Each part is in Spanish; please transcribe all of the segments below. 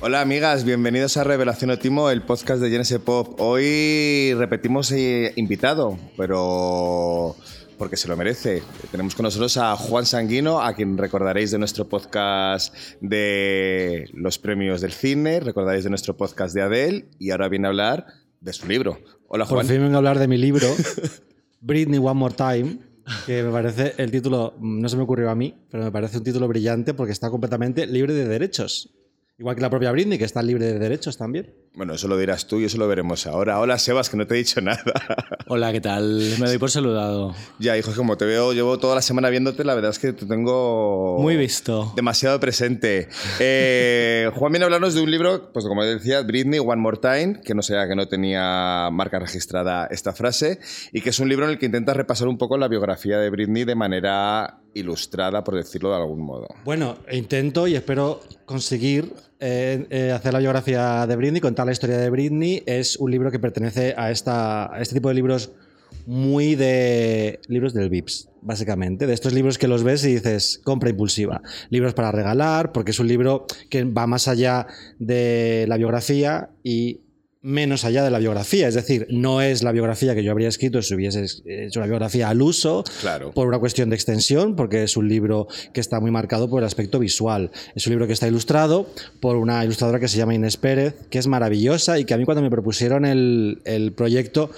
Hola amigas, bienvenidos a Revelación Otimo, el podcast de Genesis Pop. Hoy repetimos eh, invitado, pero porque se lo merece. Tenemos con nosotros a Juan Sanguino, a quien recordaréis de nuestro podcast de los premios del cine, recordaréis de nuestro podcast de Adele y ahora viene a hablar de su libro. Hola Juan. Por fin vengo a hablar de mi libro, Britney One More Time, que me parece el título, no se me ocurrió a mí, pero me parece un título brillante porque está completamente libre de derechos. Igual que la propia Britney, que está libre de derechos también. Bueno, eso lo dirás tú y eso lo veremos ahora. Hola, Sebas, que no te he dicho nada. Hola, ¿qué tal? Me doy por saludado. Ya, hijo, como te veo, llevo toda la semana viéndote, la verdad es que te tengo... Muy visto. Demasiado presente. Eh, Juan viene a hablarnos de un libro, pues como decía, Britney, One More Time, que no sea que no tenía marca registrada esta frase, y que es un libro en el que intenta repasar un poco la biografía de Britney de manera ilustrada, por decirlo de algún modo. Bueno, intento y espero conseguir eh, eh, hacer la biografía de Britney, contar la historia de Britney. Es un libro que pertenece a, a este tipo de libros muy de libros del VIPS, básicamente. De estos libros que los ves y dices, compra impulsiva. Libros para regalar, porque es un libro que va más allá de la biografía y menos allá de la biografía. Es decir, no es la biografía que yo habría escrito si hubiese hecho una biografía al uso, Claro. por una cuestión de extensión, porque es un libro que está muy marcado por el aspecto visual. Es un libro que está ilustrado por una ilustradora que se llama Inés Pérez, que es maravillosa y que a mí cuando me propusieron el, el proyecto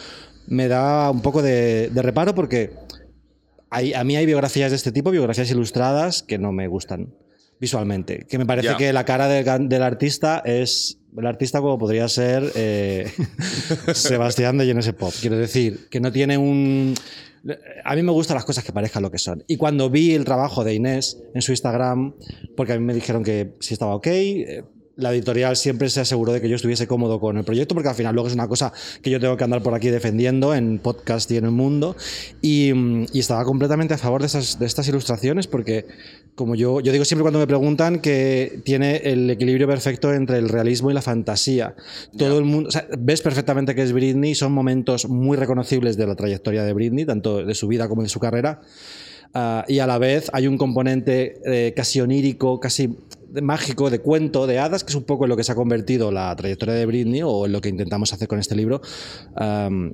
me da un poco de, de reparo porque hay- a mí hay biografías de este tipo, biografías ilustradas, que no me gustan visualmente. Que me parece que la cara del, del artista es el artista como podría ser eh, Sebastián de Genesis Pop. Quiero decir, que no tiene un... A mí me gustan las cosas que parezcan lo que son. Y cuando vi el trabajo de Inés en su Instagram, porque a mí me dijeron que si estaba ok, eh, la editorial siempre se aseguró de que yo estuviese cómodo con el proyecto, porque al final luego es una cosa que yo tengo que andar por aquí defendiendo en podcast y en el mundo. Y, mm, y estaba completamente a favor de, esas, de estas ilustraciones, porque como yo, yo digo siempre cuando me preguntan que tiene el equilibrio perfecto entre el realismo y la fantasía. Todo el mundo, o sea, ves perfectamente que es Britney, son momentos muy reconocibles de la trayectoria de Britney, tanto de su vida como de su carrera. Ah, y a la vez hay un componente eh, casi onírico, casi mágico, de cuento, de hadas, que es un poco en lo que se ha convertido la trayectoria de Britney o en lo que intentamos hacer con este libro,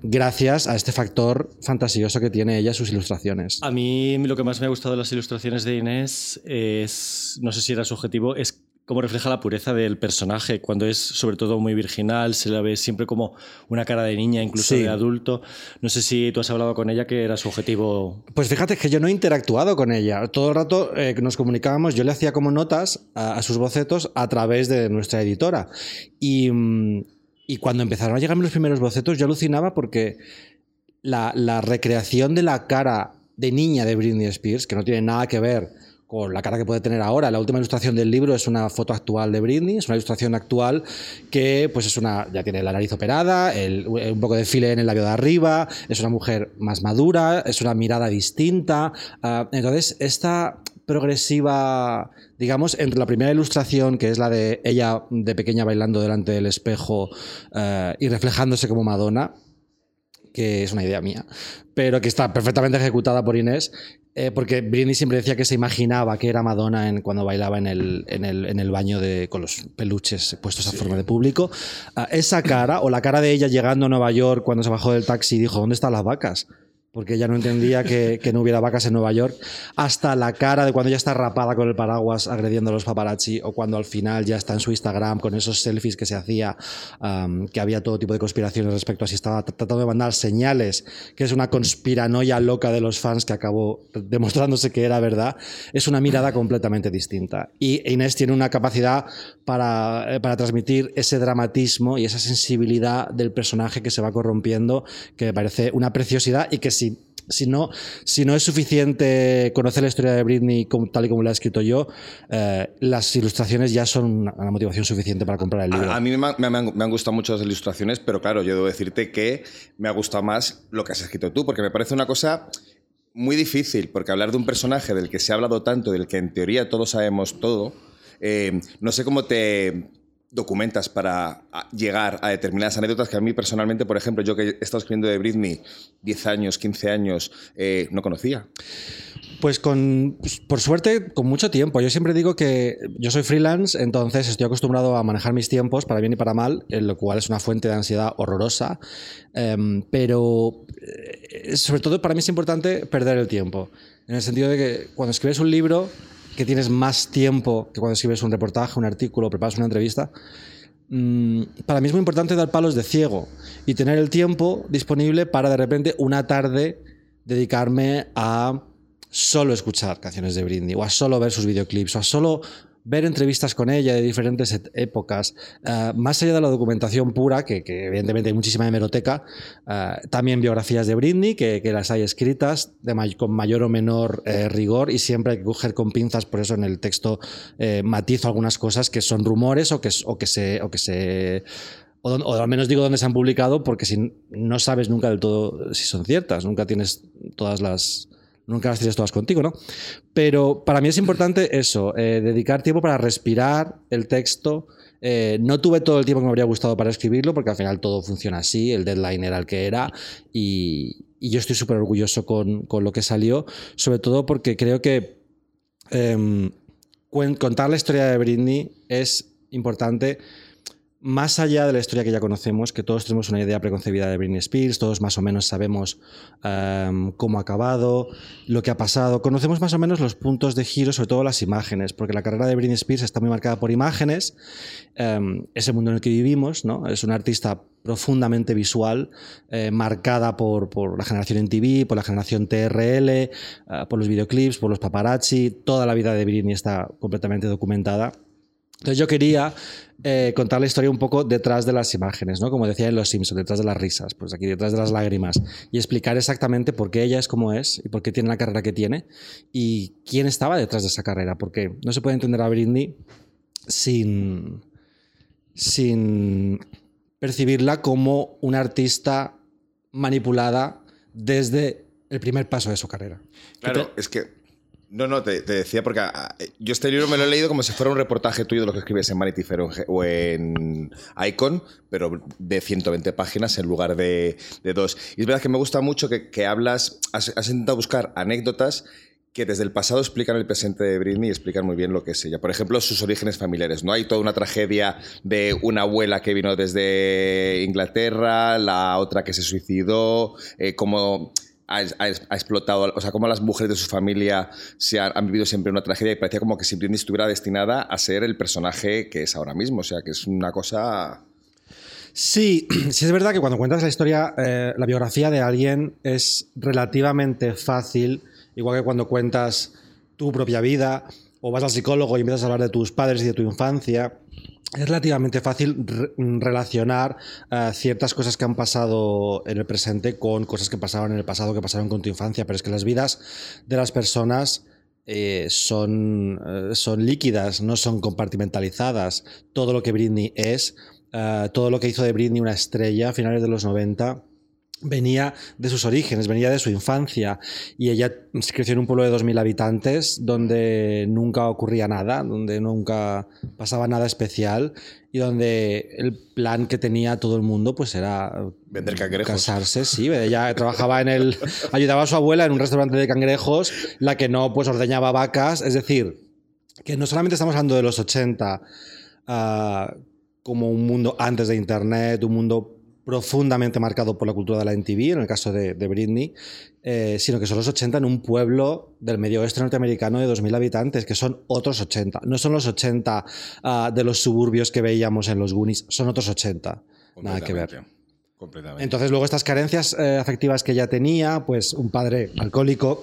gracias a este factor fantasioso que tiene ella sus ilustraciones. A mí lo que más me ha gustado de las ilustraciones de Inés es, no sé si era su objetivo, es cómo refleja la pureza del personaje, cuando es sobre todo muy virginal, se la ve siempre como una cara de niña, incluso Sí. de adulto. No sé si tú has hablado con ella que era su objetivo. Pues fíjate que yo no he interactuado con ella. Todo el rato eh, que nos comunicábamos, yo le hacía como notas a, a sus bocetos a través de nuestra editora. Y, mm, y cuando empezaron a llegarme los primeros bocetos, yo alucinaba porque la, la recreación de la cara de niña de Britney Spears, que no tiene nada que ver con la cara que puede tener ahora. La última ilustración del libro es una foto actual de Britney, es una ilustración actual que pues es una ya tiene la nariz operada, un poco de file en el labio de arriba, es una mujer más madura, es una mirada distinta. ah, entonces, esta progresiva, digamos, entre la primera ilustración, que es la de ella de pequeña bailando delante del espejo eh, y reflejándose como Madonna, que es una idea mía, pero que está perfectamente ejecutada por Inés, eh, porque Britney siempre decía que se imaginaba que era Madonna en, cuando bailaba en el, en el, en el baño de, con los peluches puestos a forma de público. Ah, esa cara, o la cara de ella llegando a Nueva York cuando se bajó del taxi y dijo, ¿dónde están las vacas? Porque ella no entendía que, que no hubiera vacas en Nueva York, hasta la cara de cuando ya está rapada con el paraguas agrediendo a los paparazzi, o cuando al final ya está en su Instagram con esos selfies que se hacía, que había todo tipo de conspiraciones respecto a si estaba tratando de mandar señales, que es una conspiranoia loca de los fans que acabó demostrándose que era verdad, es una mirada completamente distinta. Y Inés tiene una capacidad para, eh, para transmitir ese dramatismo y esa sensibilidad del personaje que se va corrompiendo, que me parece una preciosidad y que si no, si no es suficiente conocer la historia de Britney como, tal y como la he escrito yo, eh, las ilustraciones ya son una, una motivación suficiente para comprar el libro. A, a mí me, han- me han, me han gustado mucho las ilustraciones, pero claro, yo debo decirte que me ha gustado más lo que has escrito tú, porque me parece una cosa muy difícil, porque hablar de un personaje del que se ha hablado tanto, del que en teoría todos sabemos todo, eh, no sé cómo te documentas para a- llegar a determinadas anécdotas que a mí personalmente, por ejemplo, yo que he estado escribiendo de Britney 10 años, 15 años, eh, no conocía. Pues con, pues, por suerte, con mucho tiempo. Yo siempre digo que yo soy freelance, entonces estoy acostumbrado a manejar mis tiempos para bien y para mal, lo cual es una fuente de ansiedad horrorosa. Em, pero eh, sobre todo para mí es importante perder el tiempo. En el sentido de que cuando escribes un libro, que tienes más tiempo que cuando escribes un reportaje, un artículo, preparas una entrevista, Mm, para mí es muy importante dar palos de ciego y tener el tiempo disponible para de repente una tarde dedicarme a solo escuchar canciones de Britney o a solo ver sus videoclips o a solo ver entrevistas con ella de diferentes épocas, eh, más allá de la documentación pura, que, evidentemente hay muchísima hemeroteca, eh, también biografías de Britney, que, las hay escritas con mayor o menor eh, rigor y siempre hay que coger con pinzas, por eso en el texto matizo algunas cosas que son rumores o que, o que se... O que se o al menos digo dónde se han publicado, porque si no sabes nunca del todo si son ciertas, nunca tienes todas las, nunca las tienes todas contigo, ¿no? Pero para mí es importante eso, eh, dedicar tiempo para respirar el texto. Eh, no tuve todo el tiempo que me habría gustado para escribirlo, porque al final todo funciona así, el deadline era el que era, y, y yo estoy súper orgulloso con, con lo que salió, sobre todo porque creo que em, contar la historia de Britney es importante más allá de la historia que ya conocemos, que todos tenemos una idea preconcebida de Britney Spears, todos más o menos sabemos em, cómo ha acabado, lo que ha pasado, conocemos más o menos los puntos de giro, sobre todo las imágenes, porque la carrera de Britney Spears está muy marcada por imágenes, em, ese mundo en el que vivimos, ¿no? es una artista profundamente visual, eh, marcada por, por la generación en TV, por la generación TRL, eh, por los videoclips, por los paparazzi, toda la vida de Britney está completamente documentada. Entonces yo quería eh, contar la historia un poco detrás de las imágenes, ¿no? Como decía en Los Simpsons, detrás de las risas, pues aquí detrás de las lágrimas, y explicar exactamente por qué ella es como es y por qué tiene la carrera que tiene y quién estaba detrás de esa carrera, porque no se puede entender a Britney sin, sin percibirla como una artista manipulada desde el primer paso de su carrera. Claro, es que. No, no, te, te decía porque ah, yo este libro me lo he leído como si fuera un reportaje tuyo de lo que escribes en Vanity Fair o en Icon, pero de 120 páginas en lugar de, de dos. Y es verdad que me gusta mucho que, que hablas, has, intentado buscar anécdotas que desde el pasado explican el presente de Britney y explican muy bien lo que es ella. Por ejemplo, sus orígenes familiares. No hay toda una tragedia de una abuela que vino desde Inglaterra, la otra que se suicidó, eh, cómo ha, explotado, o sea, cómo las mujeres de su familia se han, vivido siempre una tragedia y parecía como que si Britney estuviera destinada a ser el personaje que es ahora mismo. O sea, que es una cosa... Sí, sí es verdad que cuando cuentas la historia, eh, la biografía de alguien es relativamente fácil, igual que cuando cuentas tu propia vida o vas al psicólogo y empiezas a hablar de tus padres y de tu infancia. Es relativamente fácil re- relacionar eh, ciertas cosas que han pasado en el presente con cosas que pasaron en el pasado, que pasaron con tu infancia, pero es que las vidas de las personas eh, son, eh, son líquidas, no son compartimentalizadas. Todo lo que Britney es, todo lo que hizo de Britney una estrella a finales de los 90 venía de sus orígenes, venía de su infancia y ella creció en un pueblo de 2.000 habitantes donde nunca ocurría nada, donde nunca pasaba nada especial y donde el plan que tenía todo el mundo pues era Vender cangrejos. casarse, sí, ella trabajaba en el ayudaba a su abuela en un restaurante de cangrejos, la que no pues ordeñaba vacas, es decir, que no solamente estamos hablando de los 80 ah, como un mundo antes de internet, un mundo profundamente marcado por la cultura de la MTV, en el caso de, de Britney, eh, sino que son los 80 en un pueblo del medio oeste norteamericano de 2.000 habitantes, que son otros 80. No son los 80 ah, de los suburbios que veíamos en los Goonies, son otros 80. Nada que ver. Completamente. Entonces, luego estas carencias eh, afectivas que ella tenía, pues un padre alcohólico.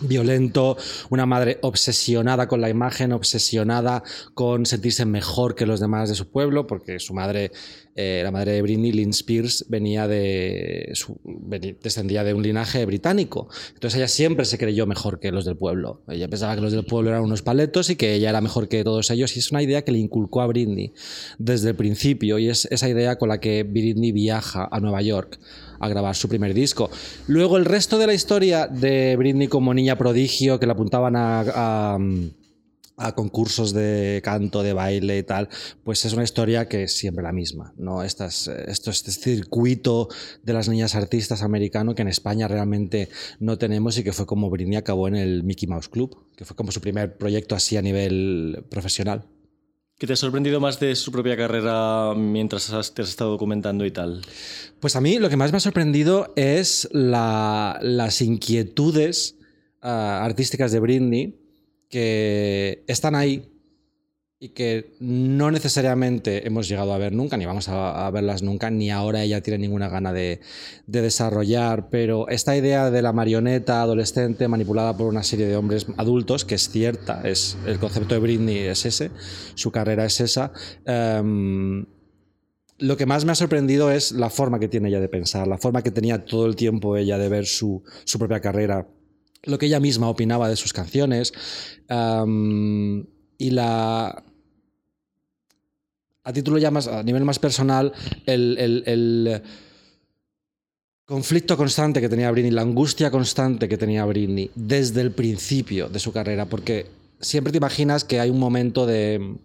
Violento, una madre obsesionada con la imagen, obsesionada con sentirse mejor que los demás de su pueblo, porque su madre, eh, la madre de Britney, Lynn Spears, venía de, descendía de un linaje británico. Entonces ella siempre se creyó mejor que los del pueblo. Ella pensaba que los del pueblo eran unos paletos y que ella era mejor que todos ellos. Y es una idea que le inculcó a Britney desde el principio. Y es esa idea con la que Britney viaja a Nueva York a grabar su primer disco. Luego el resto de la historia de Britney como niña prodigio que la apuntaban a, concursos de canto, de baile y tal, pues es una historia que es siempre la misma, ¿no? Estas, esto, este circuito de las niñas artistas americano que en España realmente no tenemos y que fue como Britney acabó en el Mickey Mouse Club, que fue como su primer proyecto así a nivel profesional. ¿Qué te ha sorprendido más de su propia carrera mientras te has estado documentando y tal? Pues a mí lo que más me ha sorprendido es las inquietudes ah, artísticas de Britney que están ahí y que no necesariamente hemos llegado a ver nunca, ni vamos a, verlas nunca, ni ahora ella tiene ninguna gana de, desarrollar, pero esta idea de la marioneta adolescente manipulada por una serie de hombres adultos, que es cierta, es el concepto de Britney es ese, su carrera es esa, em, lo que más me ha sorprendido es la forma que tiene ella de pensar, la forma que tenía todo el tiempo ella de ver su, su propia carrera lo que ella misma opinaba de sus canciones y la... A título ya más, a nivel más personal, el, conflicto constante que tenía Britney, la angustia constante que tenía Britney desde el principio de su carrera, porque siempre te imaginas que hay un momento de...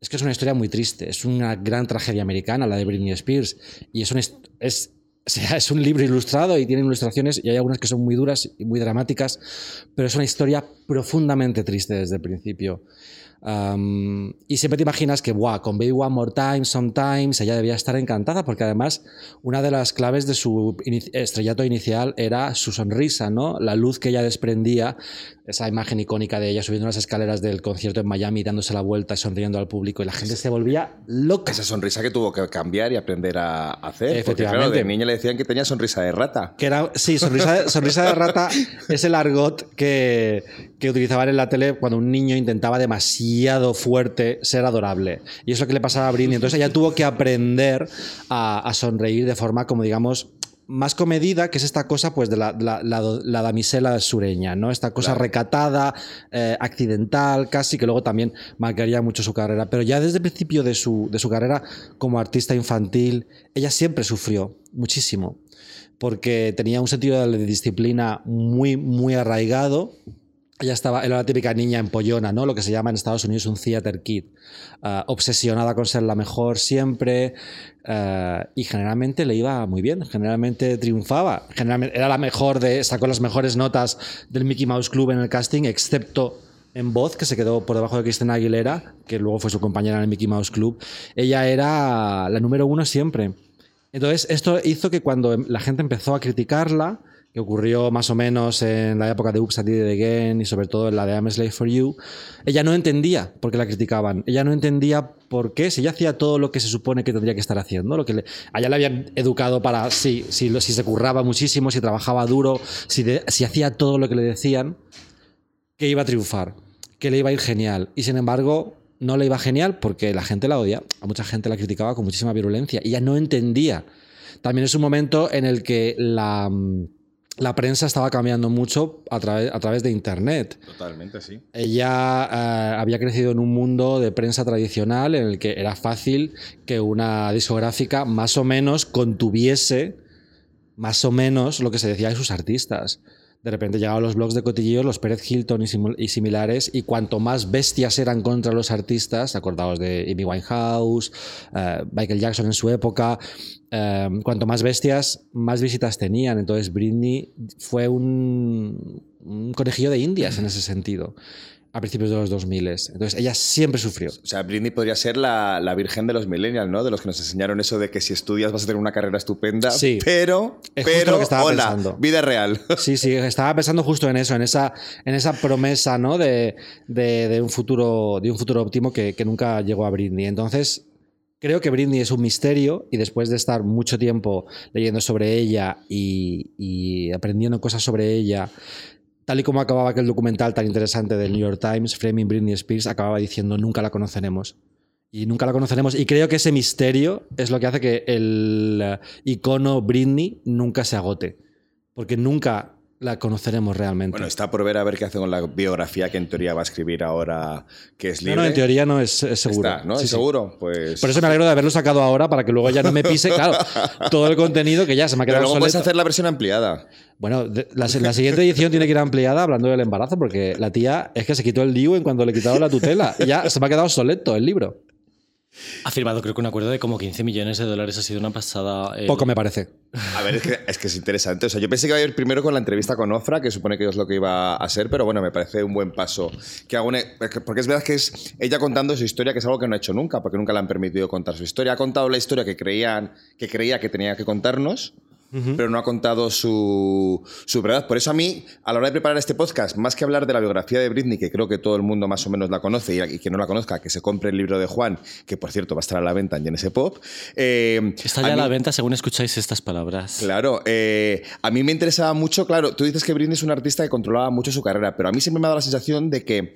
Es que es una historia muy triste, es una gran tragedia americana, la de Britney Spears, y es, es sea, es un libro ilustrado y tiene ilustraciones y hay algunas que son muy duras y muy dramáticas, pero es una historia profundamente triste desde el principio y siempre te imaginas que, wow, con Baby One More Time, Sometimes, ella debía estar encantada, porque además una de las claves de su estrellato inicial era su sonrisa, ¿no? La luz que ella desprendía, esa imagen icónica de ella subiendo las escaleras del concierto en Miami, dándose la vuelta y sonriendo al público, y la gente se volvía loca. Esa sonrisa que tuvo que cambiar y aprender a hacer. Efectivamente. Porque, de niña le decían que tenía sonrisa de rata. Que era, sí, sonrisa de, sonrisa de rata es el argot que, que utilizaban en la tele cuando un niño intentaba demasiado fuerte ser adorable. Y eso es lo que le pasaba a Britney. Entonces ella tuvo que aprender a, sonreír de forma, como digamos, más comedida, que es esta cosa pues de la, damisela sureña, ¿no? Esta cosa recatada, eh, accidental, casi, que luego también marcaría mucho su carrera. Pero ya desde el principio de su, de su carrera como artista infantil, ella siempre sufrió muchísimo, porque tenía un sentido de disciplina muy, muy arraigado ella estaba, era la típica niña empollona, ¿no? Lo que se llama en Estados Unidos un theater kid. Ah, obsesionada con ser la mejor siempre. Ah, y generalmente le iba muy bien. Generalmente triunfaba. Generalmente era la mejor de. sacó las mejores notas del Mickey Mouse Club en el casting, excepto en voz, que se quedó por debajo de Cristina Aguilera, que luego fue su compañera en el Mickey Mouse Club. Ella era la número uno siempre. Entonces, esto hizo que cuando la gente empezó a criticarla, ocurrió más o menos en la época de Oops, I Did It Again y sobre todo en la de I'm a Slave for You, ella no entendía por qué la criticaban. Ella no entendía por qué, si ella hacía todo lo que se supone que tendría que estar haciendo, lo que le, allá le habían educado para, sí, si, se curraba muchísimo, si trabajaba duro, si, hacía todo lo que le decían, que iba a triunfar, que le iba a ir genial. Y sin embargo, no le iba genial porque la gente la odia, a mucha gente la criticaba con muchísima virulencia y ella no entendía. También es un momento en el que la la prensa estaba cambiando mucho a, través, a través de Internet. Totalmente, sí. Ella eh, había crecido en un mundo de prensa tradicional en el que era fácil que una discográfica más o menos contuviese más o menos lo que se decía de sus artistas. De repente llegaban los blogs de cotilleos, los Pérez Hilton y, similares, y cuanto más bestias eran contra los artistas, acordados de Amy Winehouse, eh, Michael Jackson en su época, Em, cuanto más bestias, más visitas tenían. Entonces Britney fue un, conejillo de indias en ese sentido a principios de los 2000. Entonces ella siempre sufrió. O sea, Britney podría ser la, virgen de los millennials, ¿no? De los que nos enseñaron eso de que si estudias vas a tener una carrera estupenda. Sí. Pero, pero, hola, vida real. Sí, sí, estaba pensando justo en eso, en esa, en esa promesa, ¿no? De, un, futuro, de un futuro óptimo que, que nunca llegó a Britney. Entonces, Creo que Britney es un misterio y después de estar mucho tiempo leyendo sobre ella y, aprendiendo cosas sobre ella, tal y como acababa aquel documental tan interesante del New York Times, Framing Britney Spears, acababa diciendo nunca la conoceremos. Y nunca la conoceremos. Y creo que ese misterio es lo que hace que el icono Britney nunca se agote. Porque nunca la conoceremos realmente. Bueno, está por ver a ver qué hace con la biografía que en teoría va a escribir ahora, que es no, libre. no, en teoría no es, es seguro. Está, ¿no? Sí, ¿Es sí. seguro? Pues... Por eso me alegro de haberlo sacado ahora para que luego ya no me pise, claro, todo el contenido que ya se me ha Pero quedado luego puedes obsoleto. hacer la versión ampliada. Bueno, de- la, la siguiente edición tiene que ir ampliada hablando del embarazo, porque la tía es que se quitó el DIU en cuando le quitaron la tutela. Y ya se me ha quedado obsoleto el libro. Ha firmado, creo que un acuerdo de como 15 millones de dólares. Ha sido una pasada. eh, Poco me parece. A ver, es que, es que es interesante. O sea, yo pensé que iba a ir primero con la entrevista con Ofra, que supone que es lo que iba a ser, pero bueno, me parece un buen paso. Que haga una- porque es verdad que es ella contando su historia, que es algo que no ha hecho nunca, porque nunca le han permitido contar su historia. Ha contado la historia que, creían, que creía que tenía que contarnos, pero no ha contado su, su verdad. Por eso a mí, a la hora de preparar este podcast, más que hablar de la biografía de Britney, que creo que todo el mundo más o menos la conoce, y, y que no la conozca, que se compre el libro de Juan, que por cierto va a estar a la venta en Genesis Pop. eh, Está ya a mí- la venta según escucháis estas palabras. Claro, eh, a mí me interesaba mucho, claro, tú dices que Britney es un artista que controlaba mucho su carrera, pero a mí siempre me ha dado la sensación de que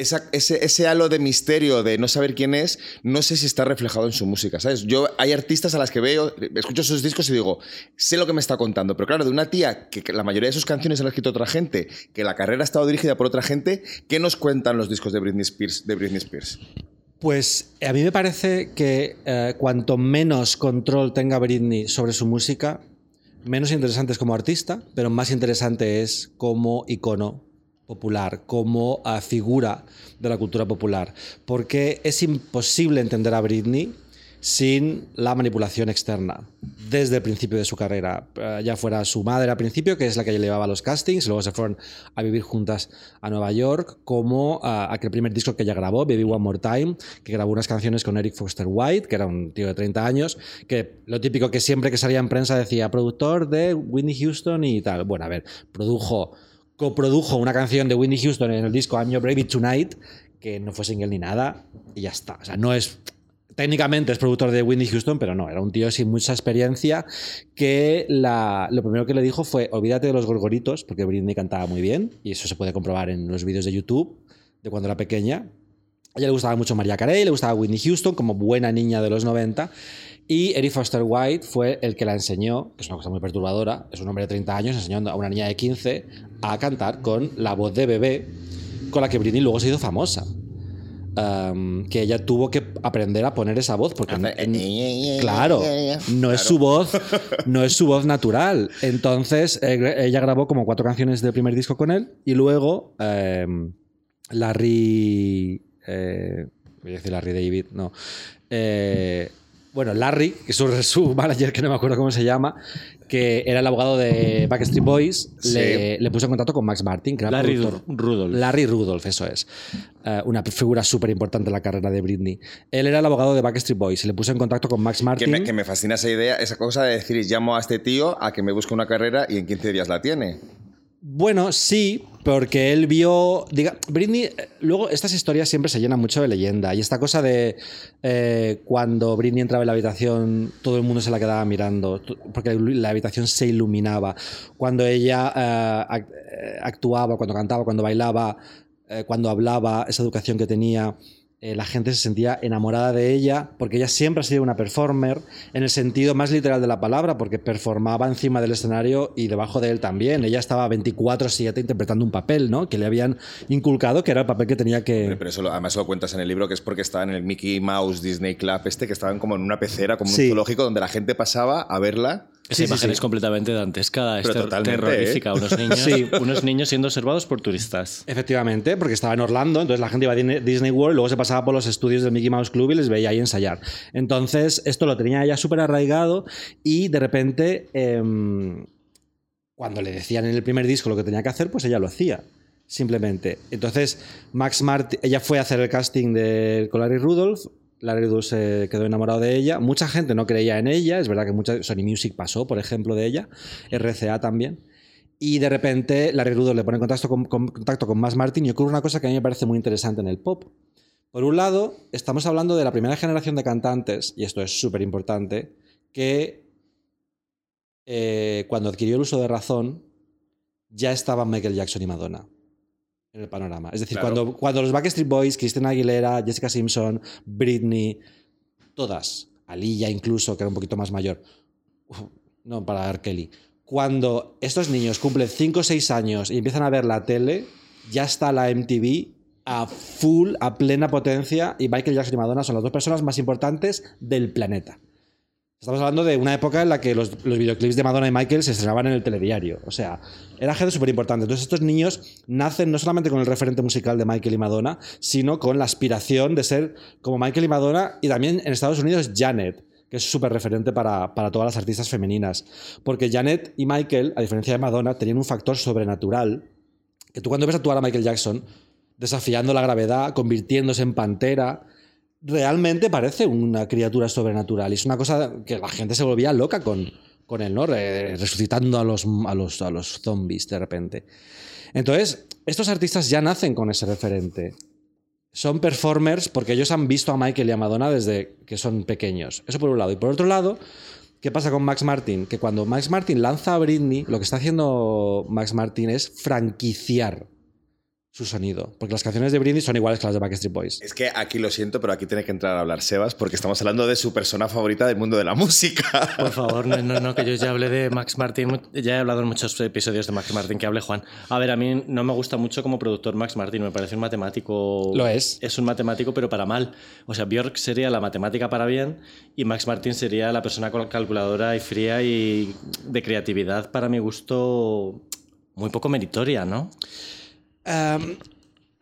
ese, halo de misterio de no saber quién es, no sé si está reflejado en su música, ¿sabes? Yo hay artistas a las que veo, escucho sus discos y digo, sé lo que me está contando, pero claro, de una tía que, la mayoría de sus canciones las ha escrito otra gente, que la carrera ha estado dirigida por otra gente, ¿qué nos cuentan los discos de Britney Spears? De Britney Spears? Pues a mí me parece que eh, cuanto menos control tenga Britney sobre su música, menos interesante es como artista, pero más interesante es como icono popular, como figura de la cultura popular. Porque es imposible entender a Britney sin la manipulación externa desde el principio de su carrera. Eh, ya fuera su madre al principio, que es la que llevaba los castings, luego se fueron a vivir juntas a Nueva York, como ah, aquel primer disco que ella grabó, Baby One More Time, que grabó unas canciones con Eric Foster White, que era un tío de 30 años, que lo típico que siempre que salía en prensa decía productor de Whitney Houston y tal. Bueno, a ver, produjo, coprodujo una canción de Whitney Houston en el disco I'm Your Baby Tonight, que no fue single ni nada, y ya está. O sea, no es técnicamente es productor de Whitney Houston, pero no, era un tío sin mucha experiencia que lo primero que le dijo fue, olvídate de los gorgoritos, porque Britney cantaba muy bien, y eso se puede comprobar en los vídeos de YouTube de cuando era pequeña. A ella le gustaba mucho María Carey, le gustaba Whitney Houston como buena niña de los 90. Y Eric Foster White fue el que la enseñó, que es una cosa muy perturbadora, es un hombre de 30 años enseñando a una niña de 15 a cantar con la voz de bebé con la que Britney luego se hizo famosa. Um, que ella tuvo que aprender a poner esa voz porque n- claro no es su voz no es su voz natural entonces eh, ella grabó como cuatro canciones del primer disco con él y luego em, Larry eh, voy a decir Larry David no Eh, bueno Larry que es su, su manager que no me acuerdo cómo se llama que era el abogado de Backstreet Boys le, le puso en contacto con Max Martin que era Larry productor. Rudolph. Larry Rudolph, eso es. Eh, una figura súper importante en la carrera de Britney. Él era el abogado de Backstreet Boys y le puso en contacto con Max Que Martin. me, que me fascina esa idea, esa cosa de decir, llamo a este tío a que me busque una carrera y en 15 días la tiene. Bueno, sí, porque él vio. Diga, Britney. eh, Luego, estas historias siempre se llenan mucho de leyenda. Y esta cosa de eh, cuando Britney entraba en la habitación, todo el mundo se la quedaba mirando, porque la habitación se iluminaba. Cuando ella eh, ac- actuaba, cuando cantaba, cuando bailaba, cuando hablaba, esa educación que tenía. Eh, la gente se sentía enamorada de ella porque ella siempre ha sido una performer en el sentido más literal de la palabra porque performaba encima del escenario y debajo de él también. Ella estaba 24/7 interpretando un papel, ¿no? Que le habían inculcado que era el papel que tenía que... Pero eso lo- además lo cuentas en el libro, que es porque estaba en el Mickey Mouse Disney Club este, que estaban como en una pecera, como en Sí. un zoológico, donde la gente pasaba a verla. Esa Sí, imagen sí. es completamente dantesca, es ter- totalmente, terrorífica. ¿eh? Unos, niños, unos niños siendo observados por turistas. Efectivamente, porque estaba en Orlando, entonces la gente iba a Disney- World, luego se pasaba por los estudios del Mickey Mouse Club y les veía ahí ensayar. Entonces, esto lo tenía ella súper arraigado y de repente, em, cuando le decían en el primer disco lo que tenía que hacer, pues ella lo hacía. Simplemente. Entonces, Max Martin, ella fue a hacer el casting de, con Larry Rudolph. Larry Rudolph se quedó enamorado de ella. Mucha gente no creía en ella. Es verdad que mucha, Sony Music pasó, por ejemplo, de ella. RCA también. Y de repente Larry Rudolph le pone en contacto con, con Max Martin y ocurre una cosa que a mí me parece muy interesante en el pop. Por un lado, estamos hablando de la primera generación de cantantes, y esto es súper importante, que eh, cuando adquirió el uso de razón, ya estaban Michael Jackson y Madonna en el panorama. Es decir, Claro. cuando, cuando los Backstreet Boys, Christina Aguilera, Jessica Simpson, Britney, todas, Aliyah incluso, que era un poquito más mayor, uf, no, para R. Kelly, cuando estos niños cumplen 5 o 6 años y empiezan a ver la tele, ya está la MTV a full, a plena potencia, y Michael Jackson y Madonna son las dos personas más importantes del planeta. Estamos hablando de una época en la que los, los videoclips de Madonna y Michael se estrenaban en el telediario. O sea, era gente súper importante. Entonces, estos niños nacen no solamente con el referente musical de Michael y Madonna, sino con la aspiración de ser como Michael y Madonna, y también en Estados Unidos Janet, que es súper referente para, para todas las artistas femeninas. Porque Janet y Michael, a diferencia de Madonna, tenían un factor sobrenatural que tú cuando ves actuar a Michael Jackson, desafiando la gravedad, convirtiéndose en pantera, realmente parece una criatura sobrenatural. Y es una cosa que la gente se volvía loca con, con él, ¿no? Re- Resucitando a los, a, los, a los zombies de repente. Entonces, estos artistas ya nacen con ese referente. Son performers porque ellos han visto a Michael y a Madonna desde que son pequeños. Eso por un lado. Y por otro lado, ¿qué pasa con Max Martin? Que cuando Max Martin lanza a Britney, lo que está haciendo Max Martin es franquiciar su sonido. Porque las canciones de Britney son iguales que las de Backstreet Boys. Es que aquí lo siento, pero aquí tiene que entrar a hablar Sebas porque estamos hablando de su persona favorita del mundo de la música. Por favor, no, no, no, que yo ya hablé de Max Martin, ya he hablado en muchos episodios de Max Martin, que hable Juan. A ver, a mí no me gusta mucho como productor Max Martin, me parece un matemático... Lo es. Es un matemático, pero para mal. O sea, Björk sería la matemática para bien y Max Martin sería la persona con calculadora y fría y de creatividad, para mi gusto, muy poco meritoria, ¿no? Um,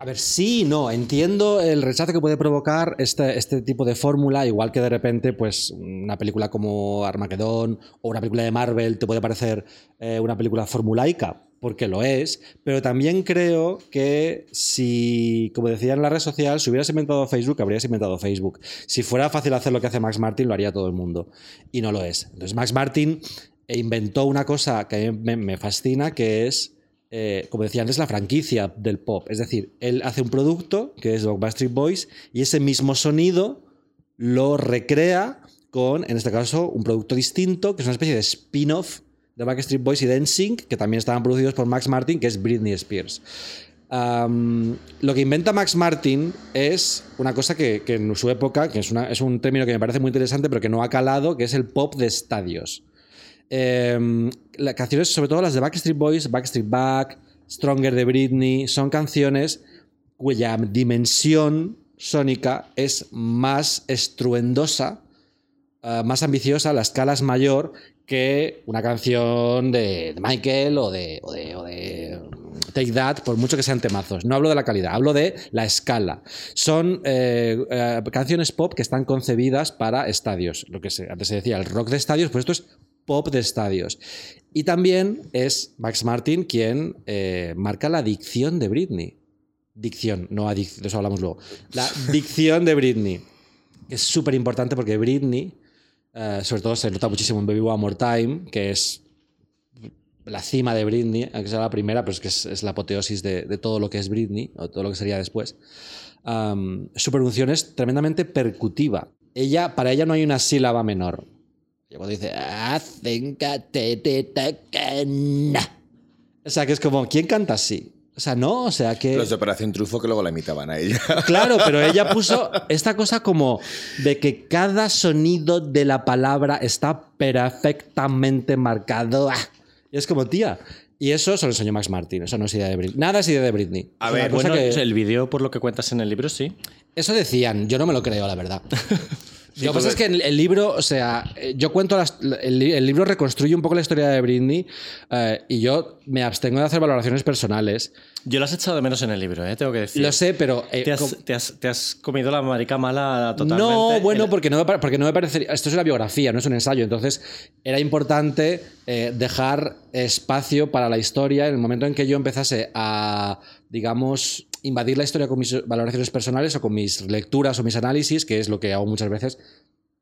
a ver, sí no. Entiendo el rechazo que puede provocar este, este tipo de fórmula, igual que de repente, pues, una película como Armagedón o una película de Marvel te puede parecer eh, una película formulaica, porque lo es, pero también creo que si, como decía en la red social, si hubieras inventado Facebook, habrías inventado Facebook. Si fuera fácil hacer lo que hace Max Martin, lo haría todo el mundo. Y no lo es. Entonces, Max Martin inventó una cosa que a mí me fascina, que es eh, como decía antes, la franquicia del pop. Es decir, él hace un producto que es Backstreet Boys y ese mismo sonido lo recrea con, en este caso, un producto distinto, que es una especie de spin-off de Backstreet Boys y de que también estaban producidos por Max Martin, que es Britney Spears. Lo que inventa Max Martin es una cosa que, en su época, que es, es un término que me parece muy interesante, pero que no ha calado, que es el pop de estadios. Eh, las canciones, sobre todo las de Backstreet Boys, Backstreet Back, Stronger de Britney, son canciones cuya dimensión sónica es más estruendosa, eh, más ambiciosa, la escala es mayor que una canción de, Michael o de, de Take That, por mucho que sean temazos. No hablo de la calidad, hablo de la escala. Son eh, eh, canciones pop que están concebidas para estadios. Lo que antes se decía, el rock de estadios, pues esto es pop de estadios. Y también es Max Martin quien eh, marca la dicción de Britney. Dicción, no adicción, de eso hablamos luego. La dicción de Britney. Es súper importante porque Britney, eh, sobre todo se nota muchísimo en Baby One More Time, que es la cima de Britney, aunque sea la primera, pero es que es, es la apoteosis de, de todo lo que es Britney, o todo lo que sería después. Su pronunciación es tremendamente percutiva. Ella, para ella no hay una sílaba menor. Y cuando dice. O sea, que es como, ¿quién canta así? O sea, no, o sea, que... Los de Operación Trufo que luego la imitaban a ella. Claro, pero ella puso esta cosa como de que cada sonido de la palabra está perfectamente marcado. ¡Ah! Y es como, tía. Y eso se lo enseñó Max Martin. Eso no es idea de Britney. Nada es idea de Britney. A Es ver, Bueno, que- el vídeo, por lo que cuentas en el libro, sí. Eso decían. Yo no me lo creo, la verdad. lo que pasa es que el, el libro, o sea, eh, yo cuento, las- el, li- el libro reconstruye un poco la historia de Britney eh, y yo me abstengo de hacer valoraciones personales. Yo lo has echado de menos en el libro, ¿eh? tengo que decir. Lo sé, pero... eh, Te has, com- te has- te has comido la marica mala totalmente. No, bueno, porque no, me, porque no me parecería. Esto es una biografía, no es un ensayo. Entonces, era importante dejar espacio para la historia en el momento en que yo empezase a, digamos, invadir la historia con mis valoraciones personales o con mis lecturas o mis análisis, que es lo que hago muchas veces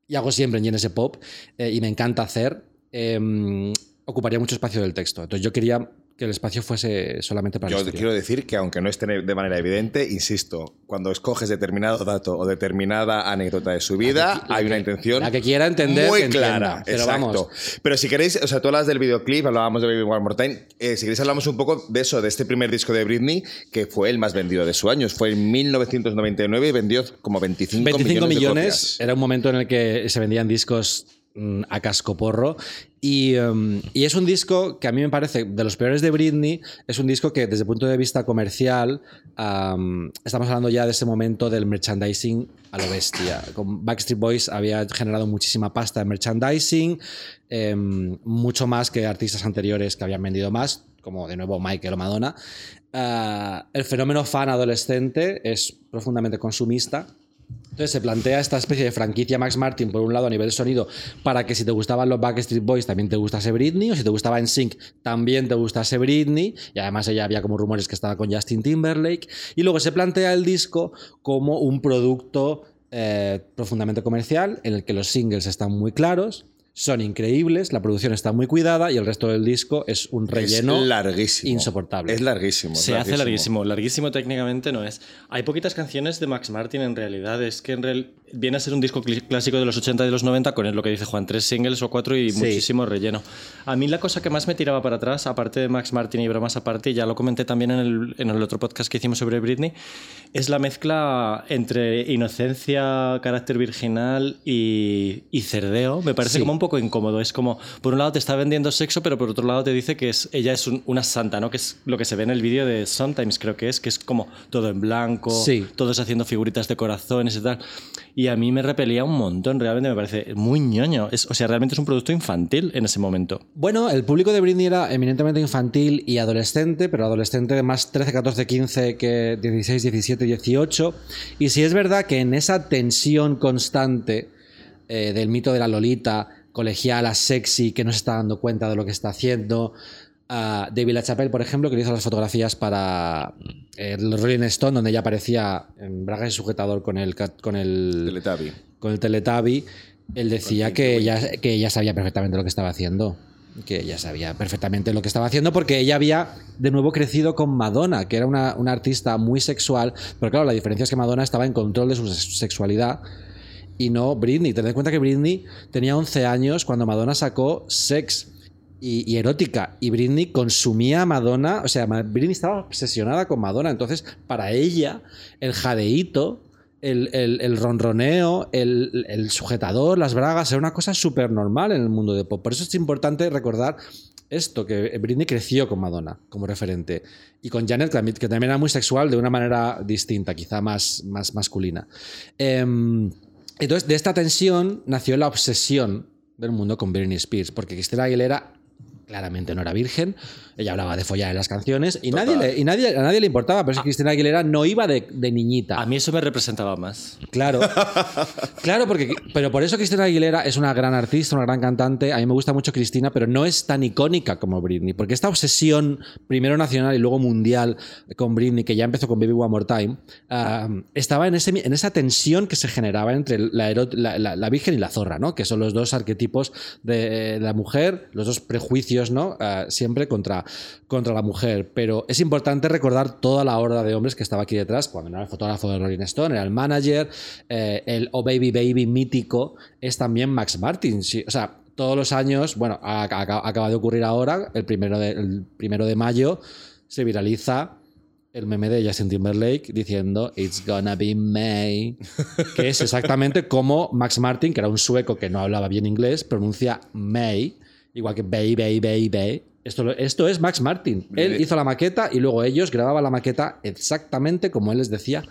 y hago siempre en GNS Pop, eh, y me encanta hacer, eh, ocuparía mucho espacio del texto. Entonces, yo quería que el espacio fuese solamente para Yo quiero decir que, aunque no esté de manera evidente, insisto, cuando escoges determinado dato o determinada anécdota de su vida, hay una intención La que quiera entender, muy que entienda. clara. Pero exacto. vamos. Pero si queréis, o sea, tú hablas del videoclip, hablábamos de Baby One More Time. eh, si queréis, hablamos un poco de eso, de este primer disco de Britney, que fue el más vendido de su año. Fue en 1999 y vendió como 25, 25 millones. de millones. copias. Era un momento en el que se vendían discos mm, a cascoporro Y, um, y, es un disco que a mí me parece de los peores de Britney. Es un disco que, desde el punto de vista comercial, estamos hablando ya de ese momento del merchandising a lo bestia. Backstreet Boys había generado muchísima pasta de merchandising, eh, mucho más que artistas anteriores que habían vendido más, como de nuevo Michael o Madonna. Uh, el fenómeno fan adolescente es profundamente consumista entonces se plantea esta especie de franquicia Max Martin, por un lado a nivel sonido, para que si te gustaban los Backstreet Boys también te gustase Britney, o si te gustaba NSYNC también te gustase Britney, y además ella había como rumores que estaba con Justin Timberlake, y luego se plantea el disco como un producto eh, profundamente comercial, en el que los singles están muy claros, son increíbles, la producción está muy cuidada y el resto del disco es un relleno es larguísimo. insoportable. Es larguísimo. Se larguísimo. hace larguísimo. Larguísimo técnicamente no es. Hay poquitas canciones de Max Martin en realidad. Es que en real... viene a ser un disco clásico de los 80 y de los 90 con lo que dice Juan, tres singles o cuatro y sí. muchísimo relleno. A mí la cosa que más me tiraba para atrás, aparte de Max Martin y bromas aparte, ya lo comenté también en el, en el otro podcast que hicimos sobre Britney, es la mezcla entre inocencia, carácter virginal y, y cerdeo. Me parece sí. como un poco incómodo. Es como, por un lado te está vendiendo sexo, pero por otro lado te dice que es, ella es un, una santa, ¿no? Que es lo que se ve en el vídeo de Sometimes, creo que es, que es como todo en blanco, sí. todos haciendo figuritas de corazones y tal. Y a mí me repelía un montón, realmente me parece muy ñoño. Es, o sea, realmente es un producto infantil en ese momento. Bueno, el público de Britney era eminentemente infantil y adolescente, pero adolescente de más 13, 14, 15 que 16, 17, 18. Y si es verdad que en esa tensión constante eh, del mito de la Lolita, colegiala, sexy, que no se está dando cuenta de lo que está haciendo. Uh, David LaChapelle, por ejemplo, que le hizo las fotografías para el Rolling Stone, donde ella aparecía en braga y sujetador con el, con el. Con el. Él decía que ella, que ella sabía perfectamente lo que estaba haciendo. Que ella sabía perfectamente lo que estaba haciendo porque ella había de nuevo crecido con Madonna, que era una, una artista muy sexual. Pero claro, la diferencia es que Madonna estaba en control de su sexualidad y no Britney. Tened en cuenta que Britney tenía 11 años cuando Madonna sacó Sex y, erótica. Y Britney consumía a Madonna, o sea, Britney estaba obsesionada con Madonna. Entonces, para ella, el jadeíto, el, el, ronroneo, el, el, sujetador, las bragas, era una cosa súper normal en el mundo de pop. Por eso es importante recordar esto, que Britney creció con Madonna como referente. Y con Janet, que también era muy sexual de una manera distinta, quizá más, más masculina. Eh, entonces, de esta tensión nació la obsesión del mundo con Britney Spears, porque Cristina Aguilera claramente no era virgen, ella hablaba de follar en las canciones y, nadie, le, y nadie, a nadie le importaba, pero es que Cristina Aguilera no iba de, de, niñita. A mí eso me representaba más. Claro, claro, porque, pero por eso Cristina Aguilera es una gran artista, una gran cantante, a mí me gusta mucho Cristina, pero no es tan icónica como Britney, porque esta obsesión, primero nacional y luego mundial con Britney, que ya empezó con Baby One More Time, uh, estaba en, ese, en esa tensión que se generaba entre la, la, la, la, virgen y la zorra, ¿no? que son los dos arquetipos de la mujer, los dos prejuicios ¿no? Uh, siempre contra, contra la mujer. Pero es importante recordar toda la horda de hombres que estaba aquí detrás, cuando era el fotógrafo de Rolling Stone, era el manager, eh, el Oh Baby Baby mítico, es también Max Martin. Sí, o sea, todos los años, bueno, acaba, acaba de ocurrir ahora, el primero de, el primero de mayo, se viraliza el meme de Justin Timberlake diciendo It's gonna be May, que es exactamente como Max Martin, que era un sueco que no hablaba bien inglés, pronuncia May igual que Bay, Bay, Bay, Bay. Esto, esto es Max Martin. Él hizo la maqueta y luego ellos grababan la maqueta exactamente como él les decía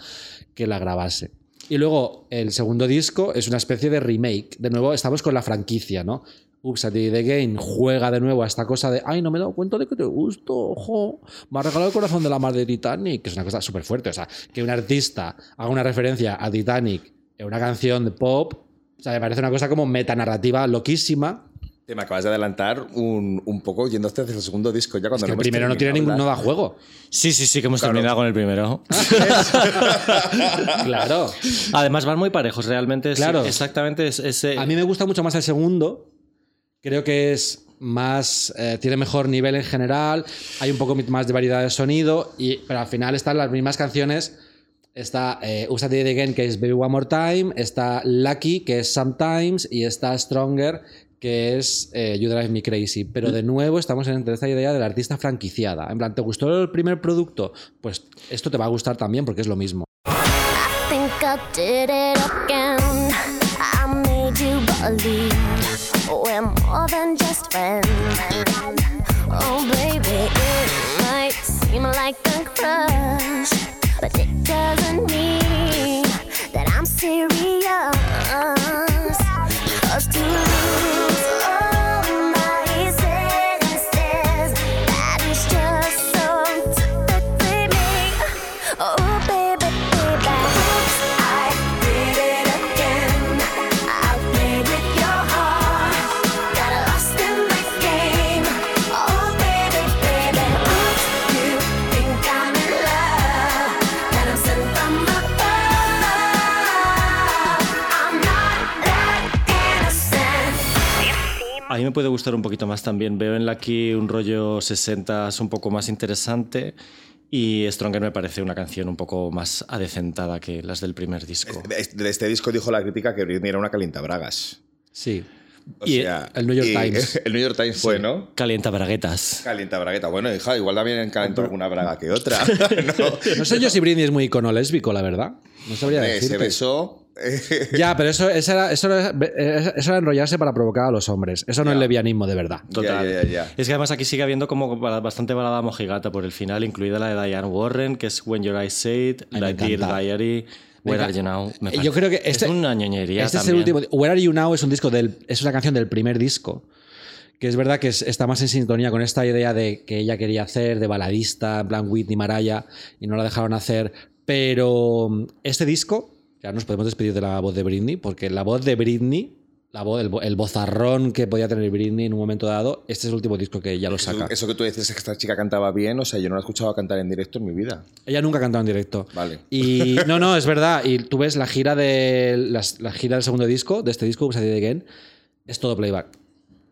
que la grabase. Y luego el segundo disco es una especie de remake. De nuevo estamos con la franquicia, ¿no? Ups, a The Game juega de nuevo a esta cosa de ay, no me he dado cuenta de que te gusto, ojo, me ha regalado el corazón de la mar de Titanic, que es una cosa súper fuerte. O sea, que un artista haga una referencia a Titanic en una canción de pop, o sea, me parece una cosa como metanarrativa loquísima, te me acabas de adelantar un, un poco yendo hacia el segundo disco. Ya cuando es que el primero no tiene ningún no da juego. Sí, sí, sí, que hemos claro. terminado con el primero. claro. Además van muy parejos, realmente. Es, claro. Exactamente es ese... A mí me gusta mucho más el segundo. Creo que es más... Eh, tiene mejor nivel en general. Hay un poco más de variedad de sonido. Y, pero al final están las mismas canciones... Está eh, Usa It Again, que es Baby One More Time. Está Lucky, que es Sometimes. Y está Stronger, que es eh, You Drive Me Crazy. Pero de nuevo estamos entre esta idea de la artista franquiciada. En plan, ¿te gustó el primer producto? Pues esto te va a gustar también porque es lo mismo. I more than me puede gustar un poquito más también. Veo en Lucky un rollo 60 un poco más interesante y Stronger me parece una canción un poco más adecentada que las del primer disco. De este- disco dijo la crítica que Britney era una calientabragas. Sí. O Y sea, el New York Times. El New York Times fue, ¿no? Calienta braguetas. Calienta bragueta. Bueno, hija, igual también calentó alguna braga que otra. no, No sé yo si Britney es muy icono lésbico, la verdad. No sabría se besó. Ya, pero eso, eso, era, eso, era, eso era enrollarse para provocar a los hombres. Eso no Ya. es lesbianismo de verdad. Total. Ya, ya. Es que además aquí sigue habiendo como bastante balada mojigata por el final, incluida la de Diane Warren, que es When Your Eyes Say It, me la Dear. Diary, Where Are You Now. Me Yo creo que este, es una ñoñería Este es el último. Where Are You Now es un disco del, es una canción del primer disco. Que es verdad que es- está más en sintonía con esta idea de que ella quería hacer de baladista, en plan Whitney Maraya, y no la dejaron hacer. Pero este disco, ya nos podemos despedir de la voz de Britney, porque la voz de Britney, la voz, el, el vozarrón que podía tener Britney en un momento dado, este es el último disco que ella lo saca. eso que tú dices es que esta chica cantaba bien, o sea, yo no la he escuchado cantar en directo en mi vida. Ella nunca ha cantado en directo. Vale. Y no, no, es verdad. Y tú ves la gira, de, las- la, gira del segundo disco, de este disco, Upside Again, es todo playback.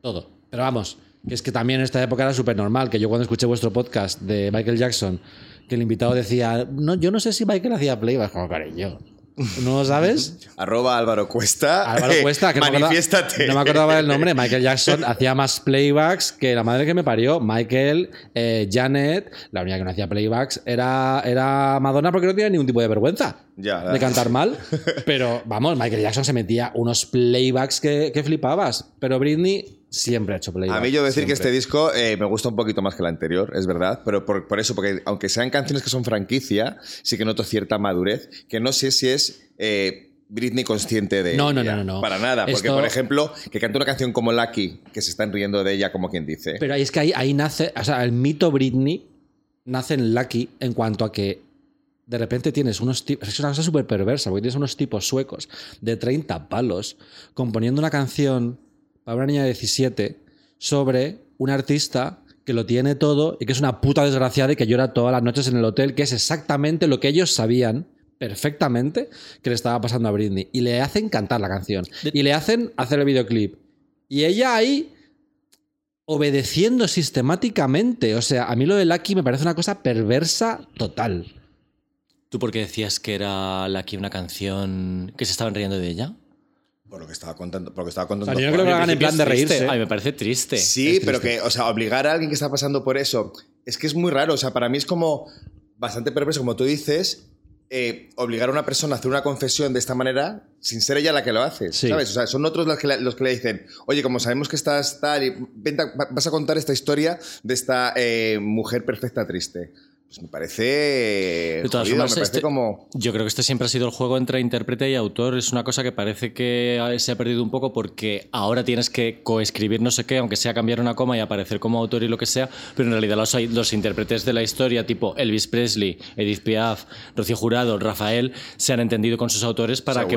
Todo. Pero vamos, que es que también en esta época era súper normal, que yo cuando escuché vuestro podcast de Michael Jackson, que el invitado decía, no, yo no sé si Michael hacía playback, como cariño. ¿No lo sabes? Arroba Álvaro Cuesta. Álvaro Cuesta, que no me acordaba-. No me acordaba del nombre. Michael Jackson hacía más playbacks que la madre que me parió. Michael, eh, Janet, la única que no hacía playbacks era, era Madonna porque no tenía ningún tipo de vergüenza Ya, de cantar mal. Pero vamos, Michael Jackson se metía unos playbacks que, que flipabas. Pero Britney siempre ha hecho playbacks. A mí yo decir que este disco eh, me gusta un poquito más que el anterior, es verdad, pero por, por eso, porque aunque sean canciones que son franquicia, sí que noto cierta madurez, que no sé si es eh, Britney consciente de No, no, ella. no, no, no. Para nada, porque Esto- por ejemplo, que cante una canción como Lucky, que se están riendo de ella como quien dice. Pero ahí es que ahí, ahí nace, o sea, el mito Britney nace en Lucky en cuanto a que de repente tienes unos tipos, es una cosa súper perversa, porque tienes unos tipos suecos de 30 palos componiendo una canción para una niña de 17 sobre un artista que lo tiene todo y que es una puta desgraciada y que llora todas las noches en el hotel, que es exactamente lo que ellos sabían perfectamente que le estaba pasando a Britney. Y le hacen cantar la canción. Y le hacen hacer el videoclip. Y ella ahí obedeciendo sistemáticamente. O sea, a mí lo de Lucky me parece una cosa perversa total. ¿Tú por qué decías que era Lucky una canción que se estaban riendo de ella? Por lo que estaba contando. Por lo que estaba contando O sea, yo no creo que lo hagan en plan de Triste. reírse. Ay, me parece triste. Sí, pero que, o sea, obligar a alguien que está pasando por eso, es que es muy raro. O sea, para mí es como bastante perverso, como tú dices, eh, obligar a una persona a hacer una confesión de esta manera sin ser ella la que lo hace. Sí. ¿Sabes? O sea, son otros los que, le, los que le dicen, oye, como sabemos que estás tal, y vas a contar esta historia de esta eh, mujer perfecta triste. Pues me parece. De todas jodido, formas, me parece este- como. Yo creo que este siempre ha sido el juego entre intérprete y autor. Es una cosa que parece que se ha perdido un poco porque ahora tienes que coescribir no sé qué, aunque sea cambiar una coma y aparecer como autor y lo que sea, pero en realidad los, los intérpretes de la historia, tipo Elvis Presley, Edith Piaf, Rocío Jurado, Rafael, se han entendido con sus autores para, que,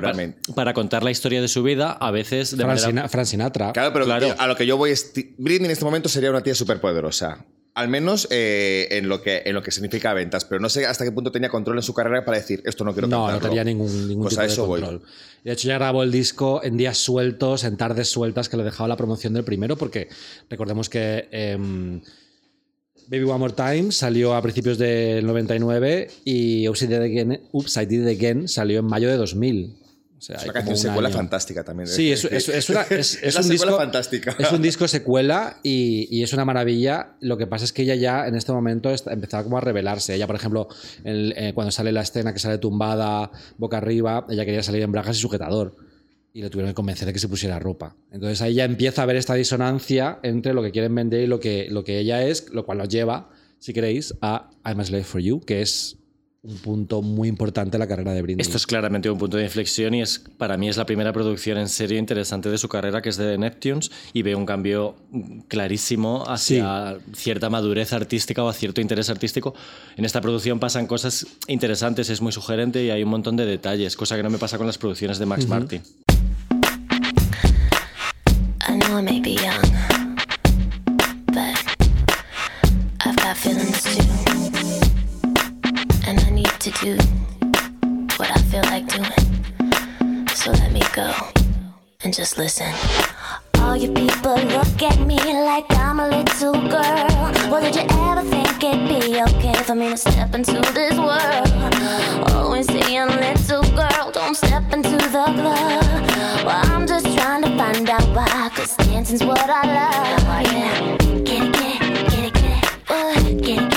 para, contar la historia de su vida, a veces de Fran, manera... Sinatra. Claro, pero Claro. a lo que yo voy es. Britney en este momento sería una tía súper poderosa. Al menos eh, en, lo que, en lo que significa ventas. Pero no sé hasta qué punto tenía control en su carrera para decir esto no quiero No, no cantarlo. tenía ningún, ningún Pues tipo a de eso voy. control. De hecho, ya grabó el disco en días sueltos, en tardes sueltas, que le dejaba la promoción del primero, porque recordemos que em, Baby One More Time salió a principios del 99 y Upside Down Again, Upside Down Again salió en mayo de 2000. O sea, Es hay una canción secuela año. fantástica también. Sí, es, es, es- una- es- es la un secuela disco fantástica. Es un disco secuela y, y es una maravilla. Lo que pasa es que ella ya en este momento está, empezaba como a revelarse. Ella, por ejemplo, el- eh, cuando sale la escena que sale tumbada boca arriba, ella quería salir en bragas y sujetador. y le tuvieron que convencer de que se pusiera ropa. Entonces ahí ya empieza a haber esta disonancia entre lo que quieren vender y lo que, lo que ella es, lo cual nos lleva, si queréis, a I'm a Slave for You, que es un punto muy importante en la carrera de Britney. Esto es claramente un punto de inflexión y es para mí es la primera producción en serio interesante de su carrera, que es de The Neptunes, y veo un cambio clarísimo hacia cierta madurez artística o a cierto interés artístico. En esta producción pasan cosas interesantes, es muy sugerente y hay un montón de detalles, cosa que no me pasa con las producciones de Max Martin. I know I may be young, to do what I feel like doing. So let me go and just listen. All you people look at me like I'm a little girl. Well, did you ever think it'd be okay for me to step into this world? Always saying, little girl, don't step into the club. Well, I'm just trying to find out why, cause dancing's what I love. Yeah. Get it, get it, get it, get it. Uh, get it, get it, get it,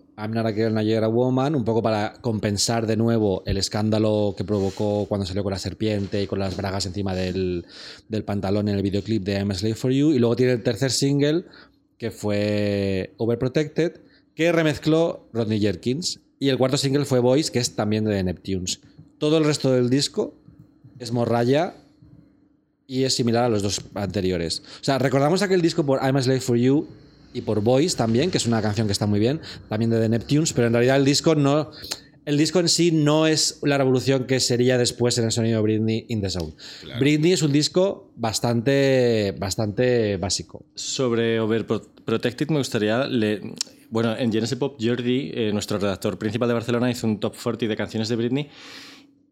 I'm Not a Girl, Not a Woman, un poco para compensar de nuevo el escándalo que provocó cuando salió con la serpiente y con las bragas encima del, del pantalón en el videoclip de I'm a Slave for You. Y luego tiene el tercer single, que fue Overprotected, que remezcló Rodney Jerkins. Y el cuarto single fue Voice, que es también de Neptunes. Todo el resto del disco es morralla y es similar a los dos anteriores. O sea, recordamos aquel disco por I'm a Slave for You y por Voice también, que es una canción que está muy bien, también de The Neptunes, pero en realidad el disco no. El disco en sí no es la revolución que sería después en el sonido de Britney in the Zone. Britney es un disco bastante, bastante básico. Sobre Overprotected me gustaría... le- Bueno, en Genesis Pop, Jordi, eh, nuestro redactor principal de Barcelona, hizo un top 40 de canciones de Britney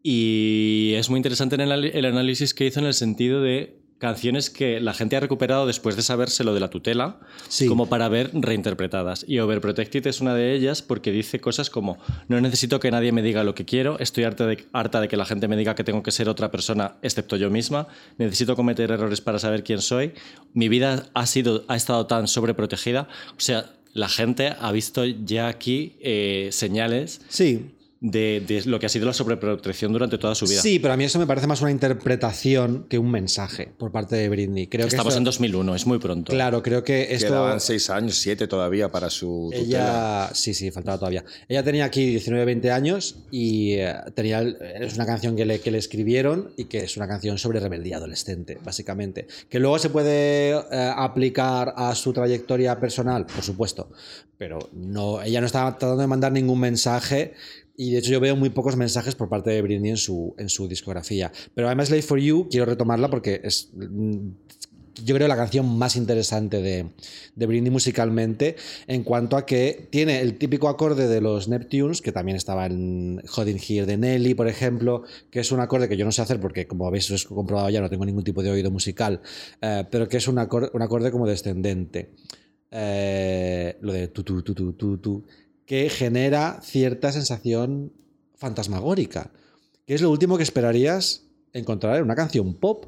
y es muy interesante en el, el análisis que hizo en el sentido de canciones que la gente ha recuperado después de saberse lo de la tutela, Sí. como para ver reinterpretadas. Y Overprotected es una de ellas porque dice cosas como, no necesito que nadie me diga lo que quiero, estoy harta de, harta de que la gente me diga que tengo que ser otra persona excepto yo misma, necesito cometer errores para saber quién soy, mi vida ha, sido, ha estado tan sobreprotegida, o sea, la gente ha visto ya aquí eh, señales Sí, de, de lo que ha sido la sobreprotección durante toda su vida. sí, pero a mí eso me parece más una interpretación que un mensaje por parte de Britney. Creo que Estamos esto- en 2001, es muy pronto. Claro, creo que esto. Quedaban seis años, siete todavía para su tutela. Ella, sí, sí, faltaba todavía. Ella tenía aquí 19, 20 años y eh, tenía, es una canción que le, que le escribieron y que es una canción sobre rebeldía adolescente, básicamente. Que luego se puede eh, aplicar a su trayectoria personal, por supuesto, pero no, ella no estaba tratando de mandar ningún mensaje y de hecho yo veo muy pocos mensajes por parte de Britney en su, en su discografía. Pero I'm a Slave for You quiero retomarla porque es mm, yo creo la canción más interesante de, de Britney musicalmente en cuanto a que tiene el típico acorde de los Neptunes, que también estaba en Holding Here de Nelly, por ejemplo, que es un acorde que yo no sé hacer porque como habéis comprobado ya no tengo ningún tipo de oído musical, eh, pero que es un acorde, un acorde como descendente. Eh, lo de tu, tu, tu, tu, tu, tu, que genera cierta sensación fantasmagórica, que es lo último que esperarías encontrar en una canción pop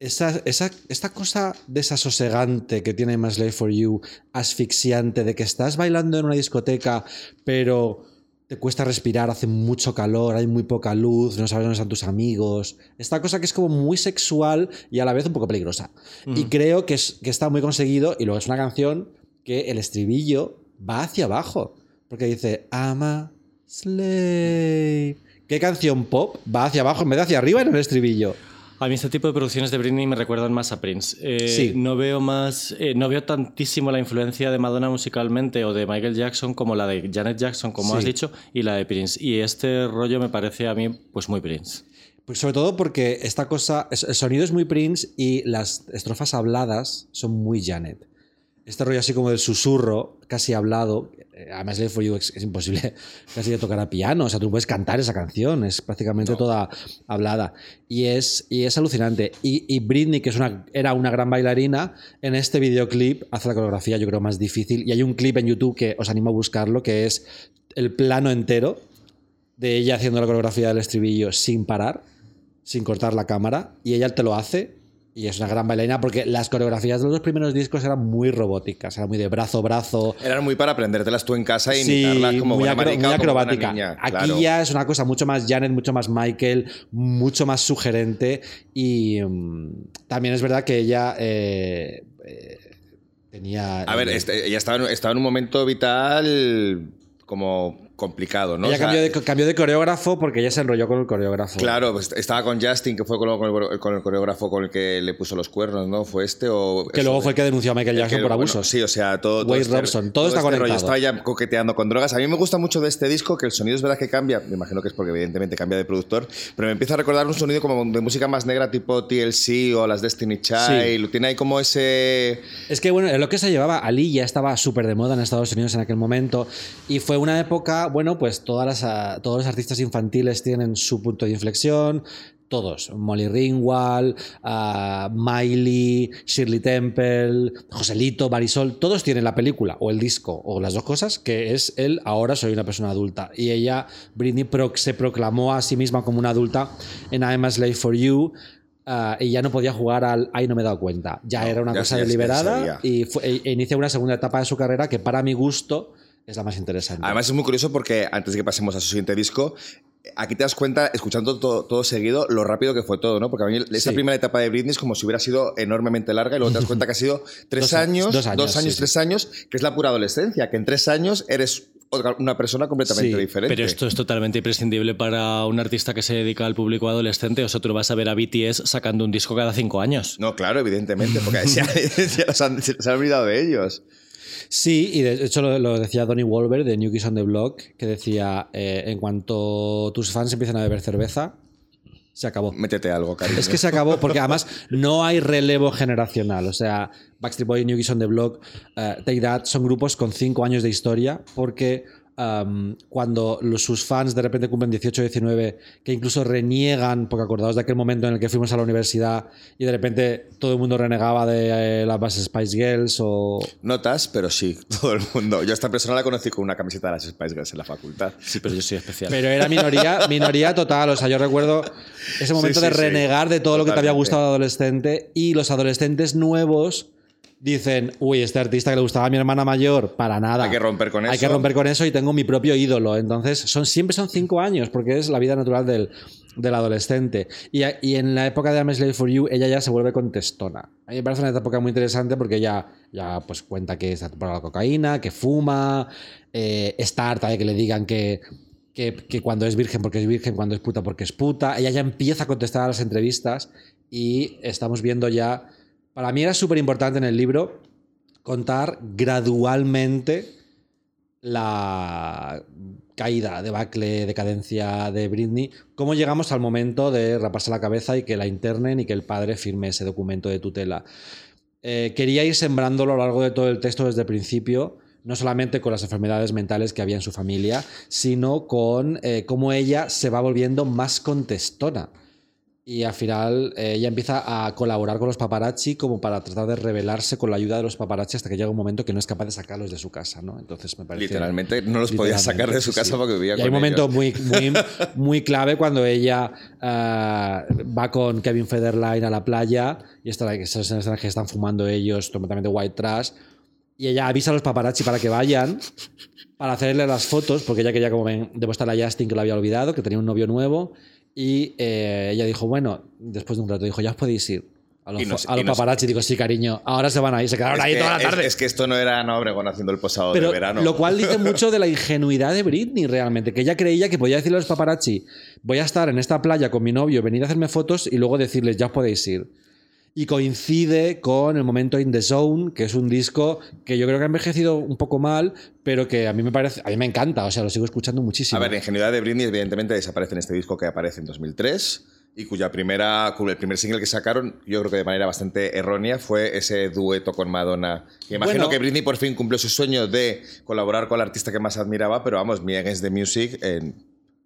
esa, esa- esta cosa desasosegante que tiene My Slave for You, asfixiante, de que estás bailando en una discoteca, pero te cuesta respirar, hace mucho calor, hay muy poca luz, no sabes dónde están tus amigos. Esta cosa que es como muy sexual y a la vez un poco peligrosa. Y creo que, es, que está muy conseguido, y luego es una canción que el estribillo va hacia abajo, porque dice, ama slave. ¿Qué canción pop va hacia abajo en vez de hacia arriba en el estribillo? A mí este tipo de producciones de Britney me recuerdan más a Prince. Eh, Sí. No veo más, eh, no veo tantísimo la influencia de Madonna musicalmente o de Michael Jackson como la de Janet Jackson, como Sí. has dicho, y la de Prince. Y este rollo me parece a mí pues muy Prince. Pues sobre todo porque esta cosa, el sonido es muy Prince y las estrofas habladas son muy Janet. Este rollo así como del susurro, casi hablado. eh, Además, Live for You es, es imposible casi de tocar a piano. O sea, tú puedes cantar esa canción, es prácticamente toda hablada. Y es, y es alucinante. Y, y Britney, que es una, era una gran bailarina, en este videoclip hace la coreografía, yo creo, más difícil. Y hay un clip en YouTube que os animo a buscarlo, que es el plano entero de ella haciendo la coreografía del estribillo sin parar, sin cortar la cámara, y ella te lo hace. Y es una gran bailarina porque las coreografías de los dos primeros discos eran muy robóticas, eran muy de brazo, brazo. Eran muy para aprendértelas tú en casa e Sí, imitarlas como muy, buena acro- marica muy o como buena acrobática. niña, Aquí claro. ya es una cosa mucho más Janet, mucho más Michael, mucho más sugerente. Y mm, también es verdad que ella eh, eh, tenía. A ver, eh, este, ella estaba estaba en un momento vital como complicado, ¿no? ella O sea, cambió, de, cambió de coreógrafo porque ella se enrolló con el coreógrafo. Claro, pues estaba con Justin, que fue con, con el, con el coreógrafo con el que le puso los cuernos, ¿no? ¿Fue este o...? Que luego fue el que denunció a Michael el Jackson por bueno, abusos. sí, o sea, todo... Wade este- Robson, todo está este rollo conectado. Estaba ya coqueteando con drogas. A mí me gusta mucho de este disco que el sonido es verdad que cambia. Me imagino que es porque evidentemente cambia de productor. Pero me empieza a recordar un sonido como de música más negra tipo TLC o las Destiny Child. Tiene ahí como ese... Es que bueno, lo que se llevaba, Ali ya estaba súper de moda en Estados Unidos en aquel momento y fue una época, bueno, pues todas las, ah, todos los artistas infantiles tienen su punto de inflexión, todos, Molly Ringwald, ah, Miley, Shirley Temple, Joselito, Marisol, todos tienen la película o el disco o las dos cosas, que es el ahora soy una persona adulta. Y ella, Britney, pro- se proclamó a sí misma como una adulta en I'm a Slave for You. ah, y ya no podía jugar al Ay, no me he dado cuenta. Ya No, era una ya cosa deliberada y fue- e- e inicia una segunda etapa de su carrera que para mi gusto es la más interesante. Además es muy curioso porque antes de que pasemos a su siguiente disco, aquí te das cuenta, escuchando todo, todo seguido, lo rápido que fue todo, ¿no? Porque a mí esa Sí. primera etapa de Britney es como si hubiera sido enormemente larga y luego te das cuenta que ha sido tres Dos años, dos años, sí, sí. tres años, que es la pura adolescencia, que en tres años eres una persona completamente Sí, diferente. Pero esto es totalmente imprescindible para un artista que se dedica al público adolescente. O sea, tú vas a ver a BTS sacando un disco cada cinco años. No, claro, evidentemente, porque ya, ya los han- se, se han olvidado de ellos. Sí, y de hecho lo, lo decía Donny Wolver de New Kids on the Block, que decía, eh, en cuanto tus fans empiezan a beber cerveza, se acabó. Métete algo, cariño. Es que se acabó porque además no hay relevo generacional. O sea, Backstreet Boy, New Kids on the Block, eh, Take That son grupos con cinco años de historia porque um, cuando los, sus fans de repente cumplen 18 o 19, que incluso reniegan, porque acordaos de aquel momento en el que fuimos a la universidad y de repente todo el mundo renegaba de eh, las bases Spice Girls o... Notas, pero sí, todo el mundo. Yo a esta persona la conocí con una camiseta de las Spice Girls en la facultad. Sí, pero yo soy especial. Pero era minoría, minoría total. O sea, yo recuerdo ese momento Sí, sí, de sí. renegar de todo lo que te había gustado de adolescente y los adolescentes nuevos dicen, uy, este artista que le gustaba a mi hermana mayor, para nada. Hay que romper con Hay eso. que romper con eso y tengo mi propio ídolo. Entonces, son, siempre son cinco años porque es la vida natural del, del adolescente. Y, y en la época de I'm Slave for You, ella ya se vuelve contestona. A mí me parece una época muy interesante porque ella ya pues, cuenta que está por la cocaína, que fuma, eh, está harta de que le digan que, que, que cuando es virgen porque es virgen, cuando es puta porque es puta. Ella ya empieza a contestar a las entrevistas y estamos viendo ya... Para mí era súper importante en el libro contar gradualmente la caída, debacle, decadencia de Britney, cómo llegamos al momento de raparse la cabeza y que la internen y que el padre firme ese documento de tutela. Eh, quería ir sembrándolo a lo largo de todo el texto desde el principio, no solamente con las enfermedades mentales que había en su familia, sino con eh, cómo ella se va volviendo más contestona. Y al final eh, ella empieza a colaborar con los paparazzi como para tratar de rebelarse con la ayuda de los paparazzi hasta que llega un momento que no es capaz de sacarlos de su casa, ¿no? Entonces me parece... Literalmente no los podía sacar de su casa sí. porque vivía Y con hay un momento muy, muy, muy clave cuando ella ah, va con Kevin Federline a la playa y está, esas escenas que están fumando ellos completamente white trash y ella avisa a los paparazzi para que vayan para hacerle las fotos porque ella quería como ven, demostrar a Justin que lo había olvidado, que tenía un novio nuevo y eh, ella dijo, bueno, después de un rato dijo, ya os podéis ir. A los, no a no sé- paparazzi digo, sí, cariño, ahora se van ahí, se quedaron Es ahí que, toda la tarde. Es, que esto no era Ana Obregón haciendo el posado Pero de verano. lo cual dice mucho de la ingenuidad de Britney realmente, que ella creía que podía decirle a los paparazzi, voy a estar en esta playa con mi novio, venid a hacerme fotos y luego decirles, ya os podéis ir. Y coincide con el momento In the Zone, que es un disco que yo creo que ha envejecido un poco mal, pero que a mí me parece, a mí me encanta, o sea, lo sigo escuchando muchísimo. A ver, la ingenuidad de Britney evidentemente desaparece en este disco que aparece en 2003. Y cuya primera, el primer single que sacaron, yo creo que de manera bastante errónea, fue ese dueto con Madonna. Que imagino Bueno. que Britney por fin cumplió su sueño de colaborar con el artista que más admiraba, pero vamos, Mi Against the Music, en,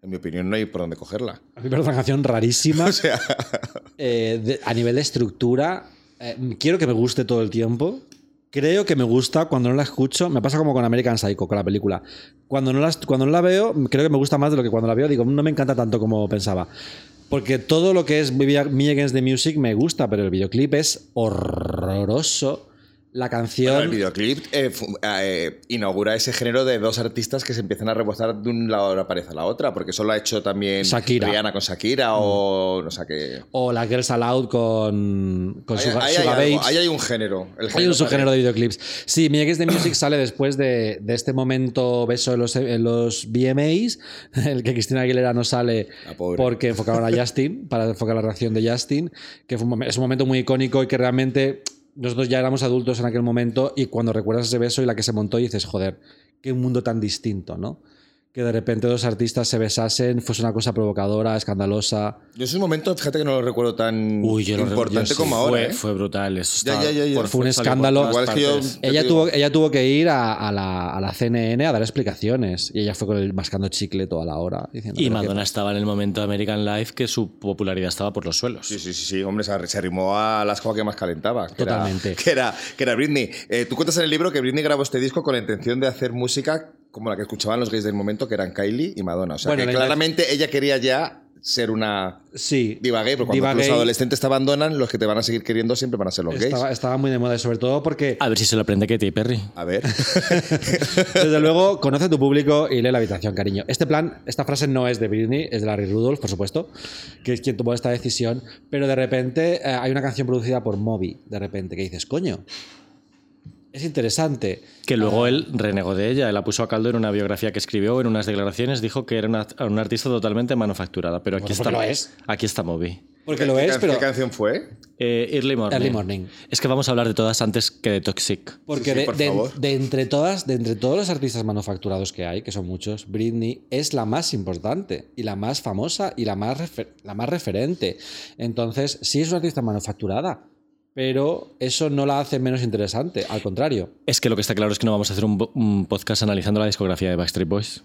en mi opinión, no hay por dónde cogerla. A mí me parece una canción rarísima. O sea, Eh, de- a nivel de estructura, eh, quiero que me guste todo el tiempo. Creo que me gusta cuando no la escucho. Me pasa como con American Psycho, con la película. Cuando no, las- cuando no la veo, creo que me gusta más de lo que cuando la veo digo, no me encanta tanto como pensaba. Porque todo lo que es Me Against the Music me gusta, pero el videoclip es horroroso. La canción. Bueno, el videoclip eh, eh, inaugura ese género de dos artistas que se empiezan a rebozar de un lado de la pared a la otra, porque eso lo ha hecho también Shakira. Mm. Rihanna con Shakira o no sé qué. O la Girls Aloud con, con hay Sugar algo, Babes. ahí hay un género. el Hay un subgénero de videoclips. Sí, Mi Against the Music sale después de, de este momento beso en los, en los VMAs, el que Cristina Aguilera no sale porque enfocaron a Justin, para enfocar la reacción de Justin, que fue un mom- es un momento muy icónico y que realmente nosotros ya éramos adultos en aquel momento y cuando recuerdas ese beso y la que se montó y dices, joder, qué mundo tan distinto, ¿no? Que de repente dos artistas se besasen, fuese una cosa provocadora, escandalosa. Yo ese momento, fíjate que no lo recuerdo tan Uy, yo importante yo sí, como ahora. Fue, ¿eh? fue brutal. Eso Ya, está- ya, ya, ya. por Fue un escándalo. todas Igual es que yo- partes. Te Ella digo- tuvo, ella tuvo que ir a, a la, a la CNN a dar explicaciones y ella fue con el mascando chicle toda la hora. Diciendo, Y "Pero qué- Madonna estaba en el momento de American Life que su popularidad estaba por los suelos. Sí, sí, sí, sí, hombre, se, ar- se arrimó a la escoba que más calentaba. Que Totalmente. Era, que, era, que era Britney. Eh, tú cuentas en el libro que Britney grabó este disco con la intención de hacer música como la que escuchaban los gays del momento, que eran Kylie y Madonna. O sea, Bueno, que la- claramente ella quería ya ser una Sí. diva gay, porque cuando los gay adolescentes te abandonan, los que te van a seguir queriendo siempre van a ser los gays. estaba, estaba muy de moda, sobre todo porque, A ver si se lo aprende Katy Perry. A ver. desde luego, conoce a tu público y lee la habitación, cariño. Este plan, esta frase no es de Britney, es de Larry Rudolph, por supuesto, que es quien tomó esta decisión, pero de repente eh, hay una canción producida por Moby, de repente, que dices, coño, es interesante. Que luego él renegó de ella, él la puso a caldo en una biografía que escribió, en unas declaraciones, dijo que era una, una artista totalmente manufacturada. Pero aquí Bueno, está lo es. Aquí está Moby. Porque lo ¿Qué es, pero... ¿Qué canción fue? Eh, Early Morning. Early Morning. Es que vamos a hablar de todas antes que de Toxic. Porque Sí, sí, de, por de- favor. de entre todas, de entre todos los artistas manufacturados que hay, que son muchos, Britney es la más importante y la más famosa y la más, refer- la más referente. Entonces, sí es una artista manufacturada, pero eso no la hace menos interesante, al contrario. Es que lo que está claro es que no vamos a hacer un, podcast analizando la discografía de Backstreet Boys.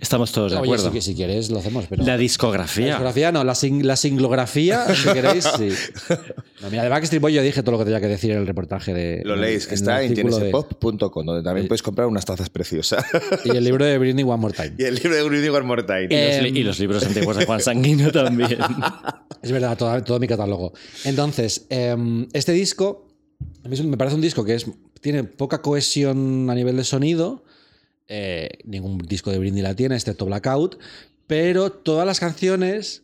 Estamos todos de Oye, acuerdo. si, que- si quieres lo hacemos, pero... La La discografía. discografía no, la, sing- la singlografía, si queréis, sí. No, mira, de Backstreet Boys yo dije todo lo que tenía que decir en el reportaje de... Lo leéis, que está en genesepop.com, donde también puedes comprar unas tazas preciosas. Y el libro de Britney One More Time. y el libro de Britney One More Time. Y, los, li- y los libros antiguos de Juan Sanguino también. Es verdad, todo, todo mi catálogo. Entonces, em, este disco, a mí me parece un disco que es, tiene poca cohesión a nivel de sonido. Eh, ningún disco de Britney la tiene, excepto Blackout. Pero todas las canciones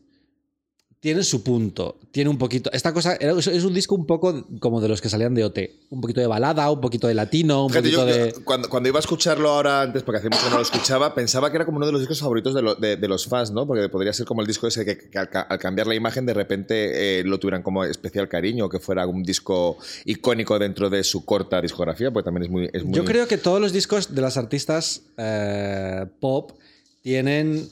tienen su punto. Tiene un poquito. Esta cosa era- es un disco un poco como de los que salían de OT. Un poquito de balada, un poquito de latino, un Fíjate, poquito yo, de. yo cuando, cuando iba a escucharlo ahora antes, porque hace mucho que no lo escuchaba, pensaba que era como uno de los discos favoritos de, lo- de- de los fans, ¿no? Porque podría ser como el disco ese que, que al, ca- al cambiar la imagen de repente eh, lo tuvieran como especial cariño, que fuera un disco icónico dentro de su corta discografía, pues también es muy... es muy- Yo creo que todos los discos de las artistas eh, pop tienen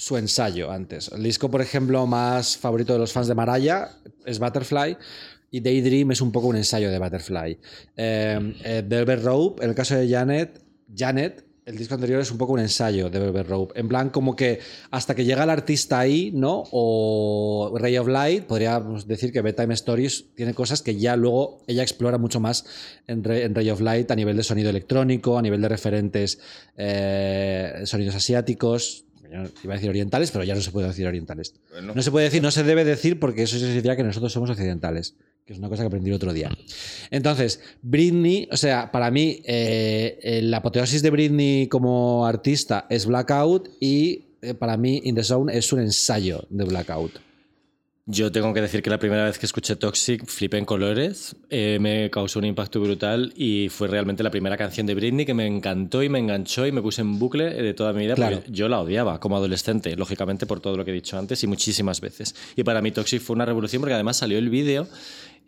su ensayo antes. El disco, por ejemplo, más favorito de los fans de Mariah es Butterfly. Y Daydream es un poco un ensayo de Butterfly. Eh, eh, Velvet Rope, en el caso de Janet, Janet, el disco anterior es un poco un ensayo de Velvet Rope. En plan, como que hasta que llega el artista ahí, ¿no? O Ray of Light, podríamos decir que Bedtime Stories tiene cosas que ya luego ella explora mucho más en, en Ray of Light a nivel de sonido electrónico, a nivel de referentes eh, sonidos asiáticos. Yo Iba a decir orientales, pero ya no se puede decir orientales. Bueno. No se puede decir, no se debe decir porque eso significa que nosotros somos occidentales, que es una cosa que aprendí el otro día. Entonces, Britney, o sea, para mí, eh, eh, la apoteosis de Britney como artista es Blackout y eh, para mí In the Zone es un ensayo de Blackout. Yo tengo que decir que la primera vez que escuché Toxic flipé en colores, eh, me causó un impacto brutal y fue realmente la primera canción de Britney que me encantó y me enganchó y me puse en bucle de toda mi vida Claro. porque yo la odiaba como adolescente, lógicamente por todo lo que he dicho antes y muchísimas veces. Y para mí Toxic fue una revolución porque además salió el vídeo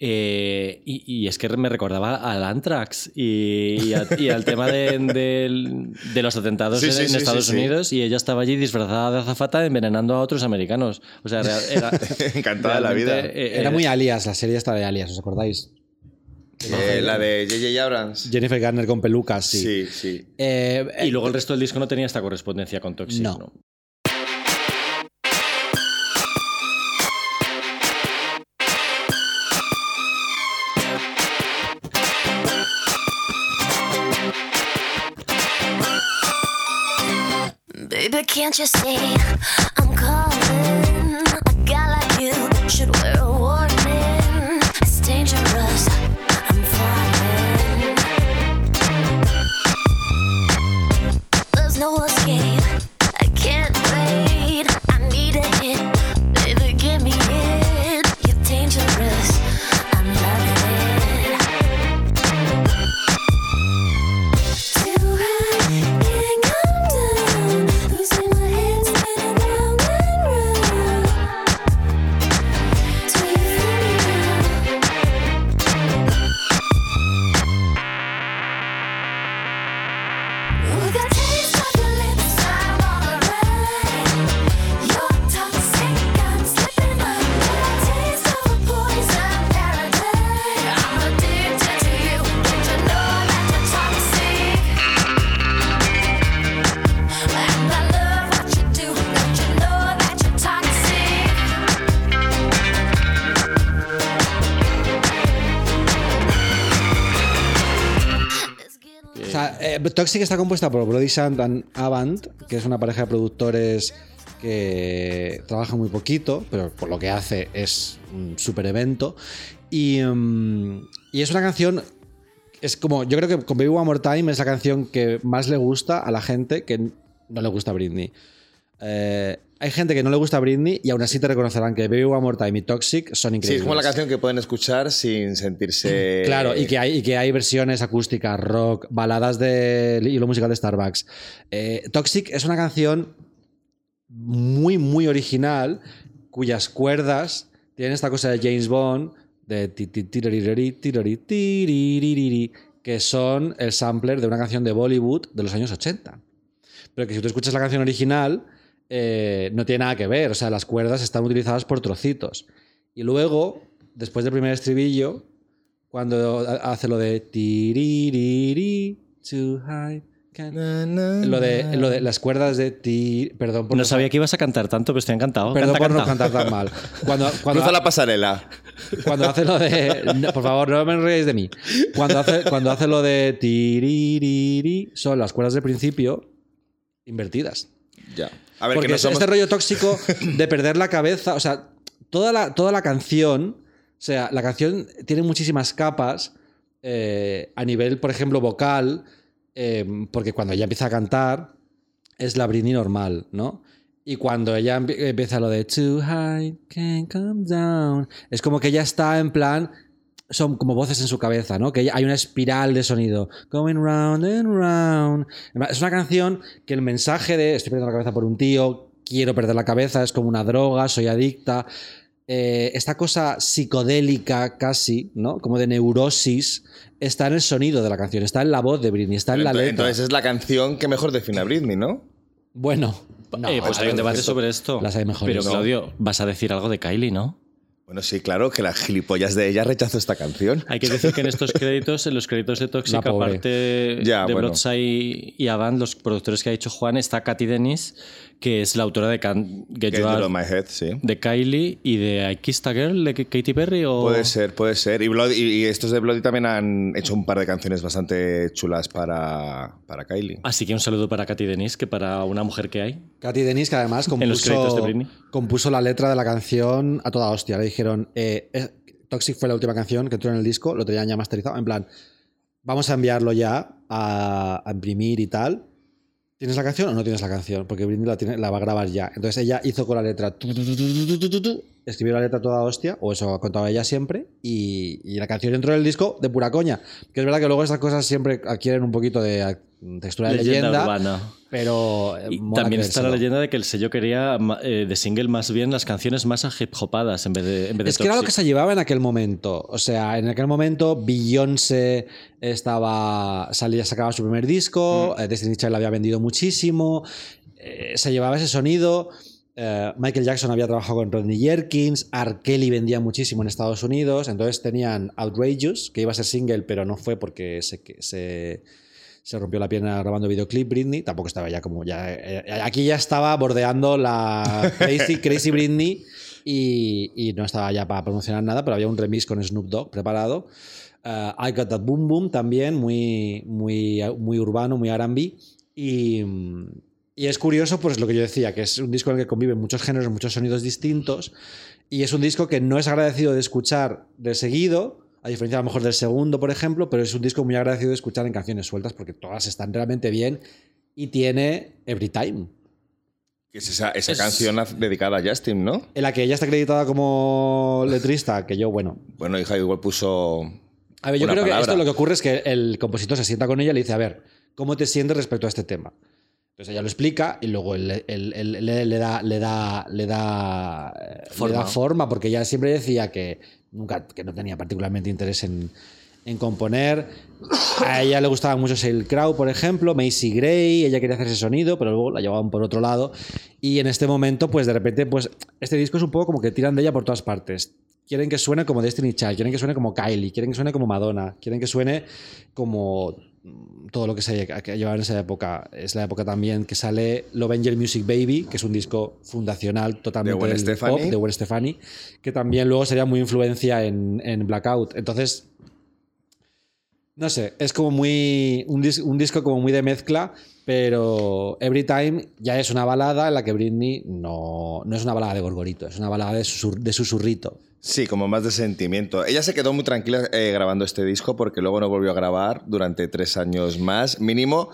Eh, y, y es que me recordaba al Anthrax y, y a- y al tema de, los atentados Sí, en, sí, en sí, Estados sí, sí. Unidos y ella estaba allí disfrazada de azafata envenenando a otros americanos. O sea, era, era- Encantada de la vida. eh, Era eh, muy alias, la serie esta de alias, ¿os acordáis? Eh, la de J.J. Abrams. Jennifer Garner con pelucas, sí. Sí, sí. Eh, Y luego el resto del disco no tenía esta correspondencia con Toxic. No. ¿no? Can't you see Toxic está compuesta por Brody Sand and Avant, que es una pareja de productores que trabaja muy poquito, pero por lo que hace es un super evento. Y, mm, y es una canción. Es como. Yo creo que con Baby One More Time es la canción que más le gusta a la gente que no le gusta a Britney. Eh, hay gente que no le gusta Britney y aún así te reconocerán que Baby One More Time y Toxic son Sí, increíbles. es como la canción que pueden escuchar sin sentirse. Claro, y que, hay, y que hay versiones acústicas, rock, baladas de hilo musical de Starbucks. Eh, Toxic es una canción muy, muy original, cuyas cuerdas tienen esta cosa de James Bond, de ti, ti, que son el sampler de una canción de Bollywood de los años 80. Pero que si tú escuchas la canción original, eh, no tiene nada que ver. O sea, las cuerdas están utilizadas por trocitos. Y luego, después del primer estribillo, cuando hace lo de too high. Lo de, lo de las cuerdas de ti. Perdón por No sabía que ibas a cantar tanto, pero estoy encantado. Perdón Canta, por no canta. cantar tan mal. Cuando, cuando, Cruza la pasarela. cuando hace lo de. no, por favor, no me enredéis de mí. Cuando hace, cuando hace lo de son las cuerdas del principio invertidas. Ya. A ver, Porque que no somos... este rollo tóxico de perder la cabeza. O sea, toda la, toda la canción. O sea, la canción tiene muchísimas capas eh, a nivel, por ejemplo, vocal. eh, porque cuando ella empieza a cantar, es la Britney normal, ¿no? Y cuando ella empie- empieza lo de Too high, can't come down, es como que ella está en plan. Son como voces en su cabeza, ¿no? Que hay una espiral de sonido. Going round and round. Es una canción que el mensaje de estoy perdiendo la cabeza por un tío, quiero perder la cabeza, es como una droga, soy adicta. Eh, esta cosa psicodélica casi, ¿no? Como de neurosis, está en el sonido de la canción, está en la voz de Britney, está en la Entonces, letra. entonces es la canción que mejor define a Britney, ¿no? Bueno, no, Eh, pues hay un debate sobre esto. Las hay mejores. Pero No. Claudio, vas a decir algo de Kylie, ¿no? Bueno, sí, claro, que la gilipollas de ella rechazó esta canción. Hay que decir que en estos créditos, en los créditos de pobre. aparte Ya, de bueno. Bloodshine y Avant, los productores que ha dicho Juan, está Katy Dennis, que es la autora de Can't Get Get You Out, of My Head, sí. de Kylie y de I Kissed a Girl de Katy Perry. O... Puede ser, puede ser. Y, Bloody- y- y estos de Bloody también han hecho un par de canciones bastante chulas para, para Kylie. Así que un saludo para Katy Dennis, que para una mujer que hay. Katy Dennis, que además En los créditos de compuso, compuso la letra de la canción a toda hostia. Le dijeron, eh, eh, Toxic fue la última canción que entró en el disco, lo tenían ya masterizado. En plan, vamos a enviarlo ya a, a imprimir y tal. ¿Tienes la canción o no tienes la canción? Porque Britney la, tiene, la va a grabar ya. Entonces ella hizo con la letra. Tu, tu, tu, escribió la letra toda hostia, o eso ha contado ella siempre, y, la canción entró en el disco de pura coña. Que es verdad que luego estas cosas siempre adquieren un poquito de textura de Leyenda leyenda, urbana. pero eh, Y también está la leyenda de que el sello quería eh, de single más bien las canciones más hip hopadas en vez de, en vez de Es que era lo que se llevaba en aquel momento. O sea, en aquel momento Beyoncé estaba. salía, sacaba su primer disco, eh, Destiny Child había vendido muchísimo. eh, se llevaba ese sonido. eh, Michael Jackson había trabajado con Rodney Jerkins. R. Kelly vendía muchísimo en Estados Unidos. Entonces tenían Outrageous, que iba a ser single, pero no fue porque se. que se se rompió la pierna grabando videoclip Britney, tampoco estaba ya como ya eh, aquí ya estaba bordeando la Crazy, Crazy Britney y, no estaba ya para promocionar nada, pero había un remix con Snoop Dogg preparado. Uh, I Got That Boom Boom también, muy, muy, muy urbano, muy R&B y, y es curioso, pues lo que yo decía, que es un disco en el que conviven muchos géneros, muchos sonidos distintos y es un disco que no es agradecido de escuchar de seguido, a diferencia a lo mejor del segundo, por ejemplo, pero es un disco muy agradecido de escuchar en canciones sueltas porque todas están realmente bien y tiene Every Time, Que es esa, esa Es- canción dedicada a Justin, ¿no? en la que ella está acreditada como letrista, que yo, bueno, Bueno, hija, igual puso. A ver, yo creo que esto lo que ocurre es que el compositor se sienta con ella y le dice, a ver, ¿cómo te sientes respecto a este tema? Entonces ella lo explica y luego él, él- él- él le, da, le, da, le, da, eh, le Forma. da forma, porque ella siempre decía que, nunca, que no tenía particularmente interés en, en componer. A ella le gustaba mucho Sheryl Crow, por ejemplo, Macy Gray, ella quería hacer ese sonido, pero luego la llevaban por otro lado. Y en este momento, pues de repente, pues este disco es un poco como que tiran de ella por todas partes. Quieren que suene como Destiny Child, quieren que suene como Kylie, quieren que suene como Madonna, quieren que suene como todo lo que se llevaba en esa época. Es la época también que sale Love Angel Music Baby, que es un disco fundacional totalmente Gwen del pop, de Gwen Stefani, que también luego sería muy influencia en, en Blackout. Entonces, no sé, es como muy. Un, dis- un disco como muy de mezcla, pero Every Time ya es una balada en la que Britney no, no es una balada de gorgorito, es una balada de, susur- de susurrito. Sí, como más de sentimiento. Ella se quedó muy tranquila eh, grabando este disco porque luego no volvió a grabar durante tres años más, mínimo,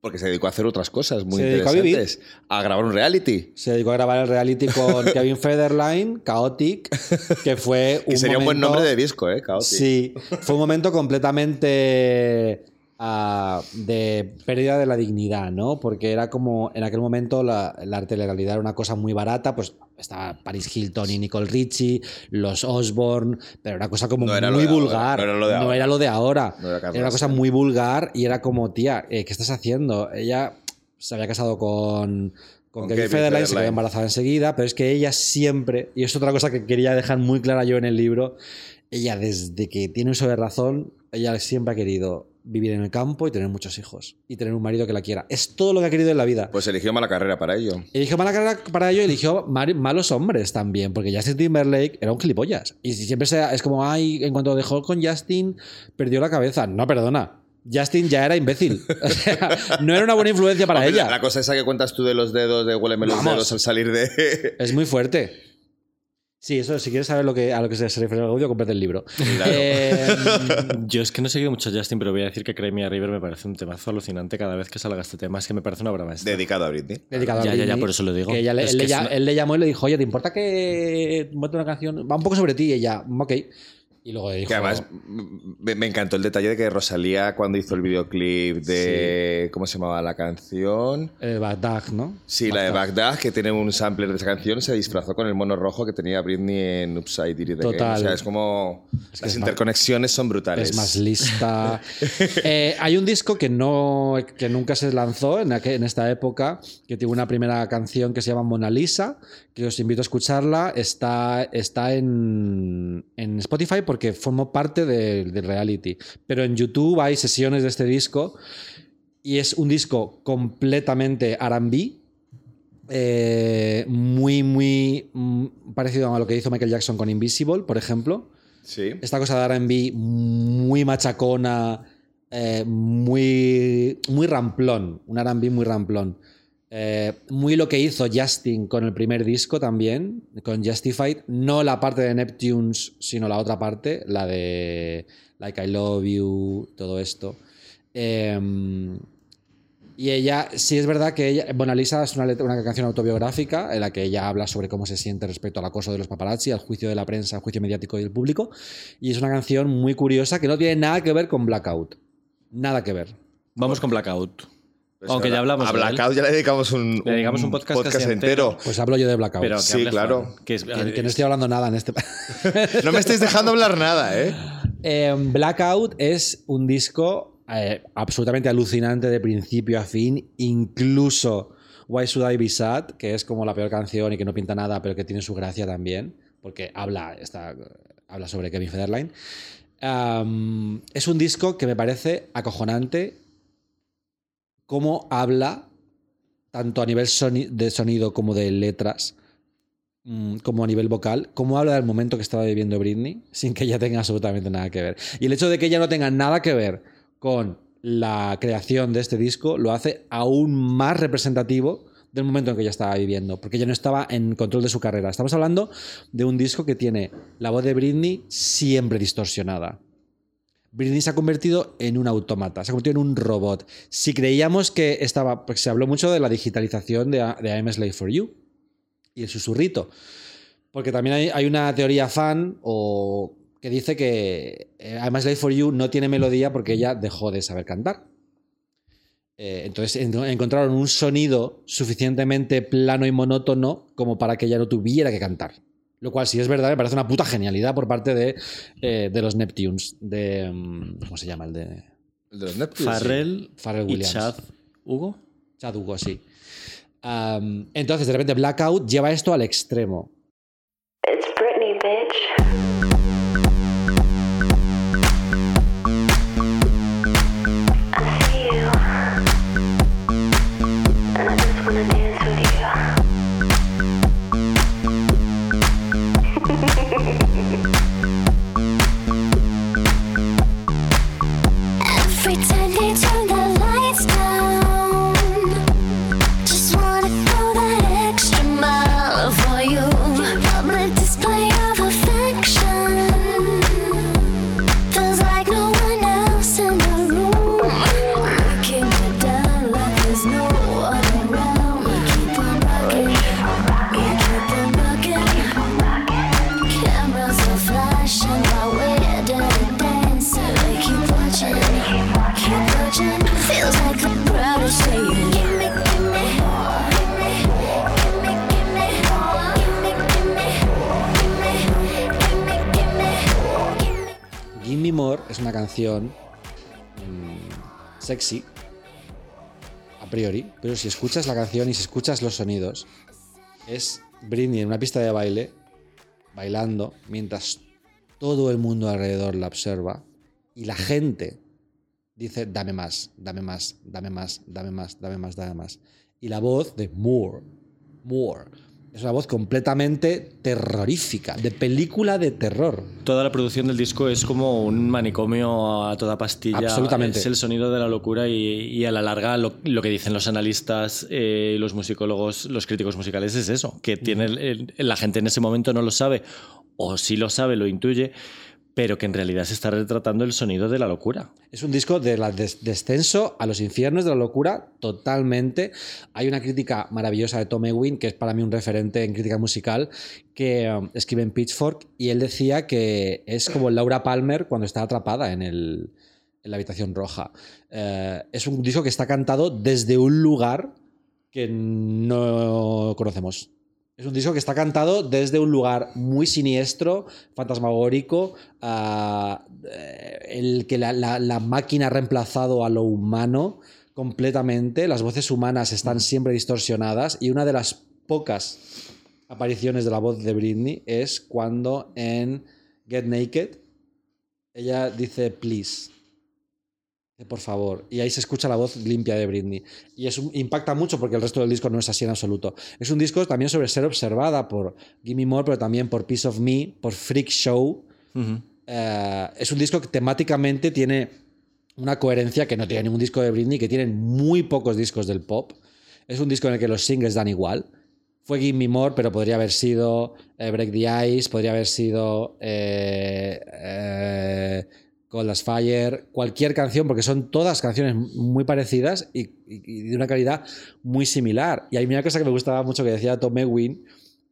porque se dedicó a hacer otras cosas muy Se dedicó a interesantes. A, grabar un reality. Se dedicó a grabar el reality con Kevin Federline, Chaotic, que fue un Que sería un buen nombre de disco, ¿eh? Chaotic. Sí, fue un momento completamente ah, de pérdida de la dignidad, ¿no? Porque era como, en aquel momento la, la telerrealidad era una cosa muy barata, pues estaba Paris Hilton y Nicole Richie, los Osborne, pero era una cosa como No era muy de ahora, vulgar. no era lo de ahora. era lo de ahora. No era Carl Era una cosa muy vulgar y era como, tía, eh, ¿qué estás haciendo? Ella se había casado con... Con, Con Kevin, Kevin Federline, se quedó embarazada enseguida, pero es que ella siempre, y es otra cosa que quería dejar muy clara yo en el libro, ella desde que tiene uso de razón, ella siempre ha querido vivir en el campo y tener muchos hijos y tener un marido que la quiera. Es todo lo que ha querido en la vida. Pues eligió mala carrera para ello. Eligió mala carrera para ello y eligió malos hombres también, porque Justin Timberlake era un gilipollas. Y si siempre se, es como, ay, en cuanto dejó con Justin, perdió la cabeza. No, perdona. Justin ya era imbécil. O sea, no era una buena influencia para Hombre, ella. La, la cosa esa que cuentas tú de los dedos, de huéleme los Vamos. dedos al salir de. Es muy fuerte. Sí, eso, si quieres saber lo que, a lo que se refiere el audio, cómprate el libro. Claro. Eh, Yo es que no he seguido mucho Justin, pero voy a decir que Cry Me a River me parece un temazo alucinante cada vez que salga este tema. Es que me parece una obra maestra. Dedicado a Britney. dedicado a Ya, ya, ya, Britney, por eso lo digo. que ella le- Es él, que le, es lla- una- él le llamó y le dijo, oye, ¿te importa que monte una canción? Va un poco sobre ti. Y ella, ok. Y luego dijo... Que además me, me encantó el detalle de que Rosalía, cuando hizo el videoclip de. ¿Cómo se llamaba la canción? eh, Bagdad, ¿no? Sí, la de Bagdad, que tiene un sampler de esa canción, se disfrazó con el mono rojo que tenía Britney en Upside Down. Total. O sea, es como. Es que las es más- interconexiones son brutales. Es más lista. Eh, hay un disco que, no, que nunca se lanzó en, aqu- en esta época, que tiene una primera canción que se llama Mona Lisa, que os invito a escucharla. Está, está en, en Spotify porque formó parte de- del reality. Pero en YouTube hay sesiones de este disco y es un disco completamente RB. eh, muy, muy mm, parecido a lo que hizo Michael Jackson con Invisible, por ejemplo Sí. esta cosa de RB muy machacona, eh, muy, muy ramplón, un RB muy ramplón. Eh, muy lo que hizo Justin con el primer disco también, con Justified. No la parte de Neptunes, sino la otra parte, la de Like I Love You, todo esto. Eh, y ella, sí es verdad que ella, Mona Lisa es una, una canción autobiográfica en la que ella habla sobre cómo se siente respecto al acoso de los paparazzi, al juicio de la prensa, al juicio mediático y del público. Y es una canción muy curiosa que no tiene nada que ver con Blackout. Nada que ver. Vamos con Blackout. Pues Aunque ahora, ya hablamos A de él. Blackout ya le dedicamos un, Le dedicamos un podcast casi entero. entero. Pues hablo yo de Blackout. Pero Sí, claro. Que es- que, que no estoy hablando nada en este. No me estáis dejando hablar nada, ¿eh? Eh, Blackout es un disco eh, absolutamente alucinante de principio a fin, incluso Why Should I Be Sad, que es como la peor canción y que no pinta nada, pero que tiene su gracia también, porque habla, está, habla sobre Kevin Federline. Es un disco que me parece acojonante cómo habla, tanto a nivel de sonido como de letras, mm, como a nivel vocal, cómo habla del momento que estaba viviendo Britney, sin que ella tenga absolutamente nada que ver. Y el hecho de que ella no tenga nada que ver con la creación de este disco lo hace aún más representativo del momento en que ella estaba viviendo, porque ella no estaba en control de su carrera. Estamos hablando de un disco que tiene la voz de Britney siempre distorsionada. Britney se ha convertido en un autómata, se ha convertido en un robot. Si creíamos que estaba, porque se habló mucho de la digitalización de, de I'm Slave for You y el susurrito, porque también hay, una teoría fan o que dice que eh, I'm a Slave for You no tiene melodía porque ella dejó de saber cantar. Eh, entonces en- encontraron un sonido suficientemente plano y monótono como para que ella no tuviera que cantar. Lo cual, si es verdad, me parece una puta genialidad por parte de, eh, de los Neptunes. De, mm, ¿Cómo se llama? El de El de los Neptunes. Farrell Pharrell y Williams. Chad Hugo. Chad Hugo, sí. Entonces, de repente, Blackout lleva esto al extremo. It's es una canción mm, sexy, a priori, pero si escuchas la canción y si escuchas los sonidos, es Britney en una pista de baile, bailando, mientras todo el mundo alrededor la observa y la gente dice, dame más, dame más, dame más, dame más, dame más, dame más. Y la voz de More, More, es una voz completamente terrorífica, de película de terror. Toda la producción del disco es como un manicomio a toda pastilla. Absolutamente. Es el sonido de la locura y, y a la larga lo, lo que dicen los analistas, eh, los musicólogos, los críticos musicales es eso, que tiene el- el- la gente en ese momento no lo sabe o sí lo sabe, lo intuye, pero que en realidad se está retratando el sonido de la locura. Es un disco de la des- descenso a los infiernos de la locura totalmente. Hay una crítica maravillosa de Tom Ewing, que es para mí un referente en crítica musical, que um, escribe en Pitchfork y él decía que es como Laura Palmer cuando está atrapada en, el- en la habitación roja. Eh, es un disco que está cantado desde un lugar que no conocemos. Es un disco que está cantado desde un lugar muy siniestro, fantasmagórico, eh, el que la- la máquina ha reemplazado a lo humano completamente. Las voces humanas están siempre distorsionadas y una de las pocas apariciones de la voz de Britney es cuando en Get Naked ella dice please. Dice, Por favor. Y ahí se escucha la voz limpia de Britney. Y eso impacta mucho porque el resto del disco no es así en absoluto. Es un disco también sobre ser observada por Gimme More, pero también por Piece of Me, por Freak Show. Eh, es un disco que temáticamente tiene una coherencia que no tiene ningún disco de Britney, que tienen muy pocos discos del pop. Es un disco en el que los singles dan igual. Fue Give Me More, pero podría haber sido eh, Break the Ice, podría haber sido eh, eh, Cold as Fire, cualquier canción, porque son todas canciones muy parecidas y, y- y de una calidad muy similar. Y hay una cosa que me gustaba mucho que decía Tom Ewing,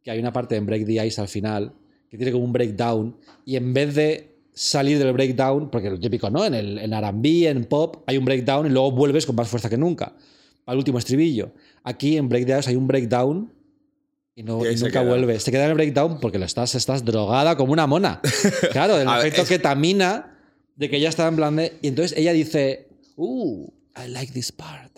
que hay una parte en Break the Ice al final, que tiene como un breakdown, y en vez de salir del breakdown, porque lo típico, ¿no? En el en R&B, en pop, hay un breakdown y luego vuelves con más fuerza que nunca. Al último estribillo. Aquí en breakdowns hay un breakdown y, no, Y y nunca queda. vuelves. Te queda en el breakdown porque lo estás, estás drogada como una mona. Claro, el A ver, efecto es- ketamina de que ella estaba en plan de... Y entonces ella dice, uh, I like this part.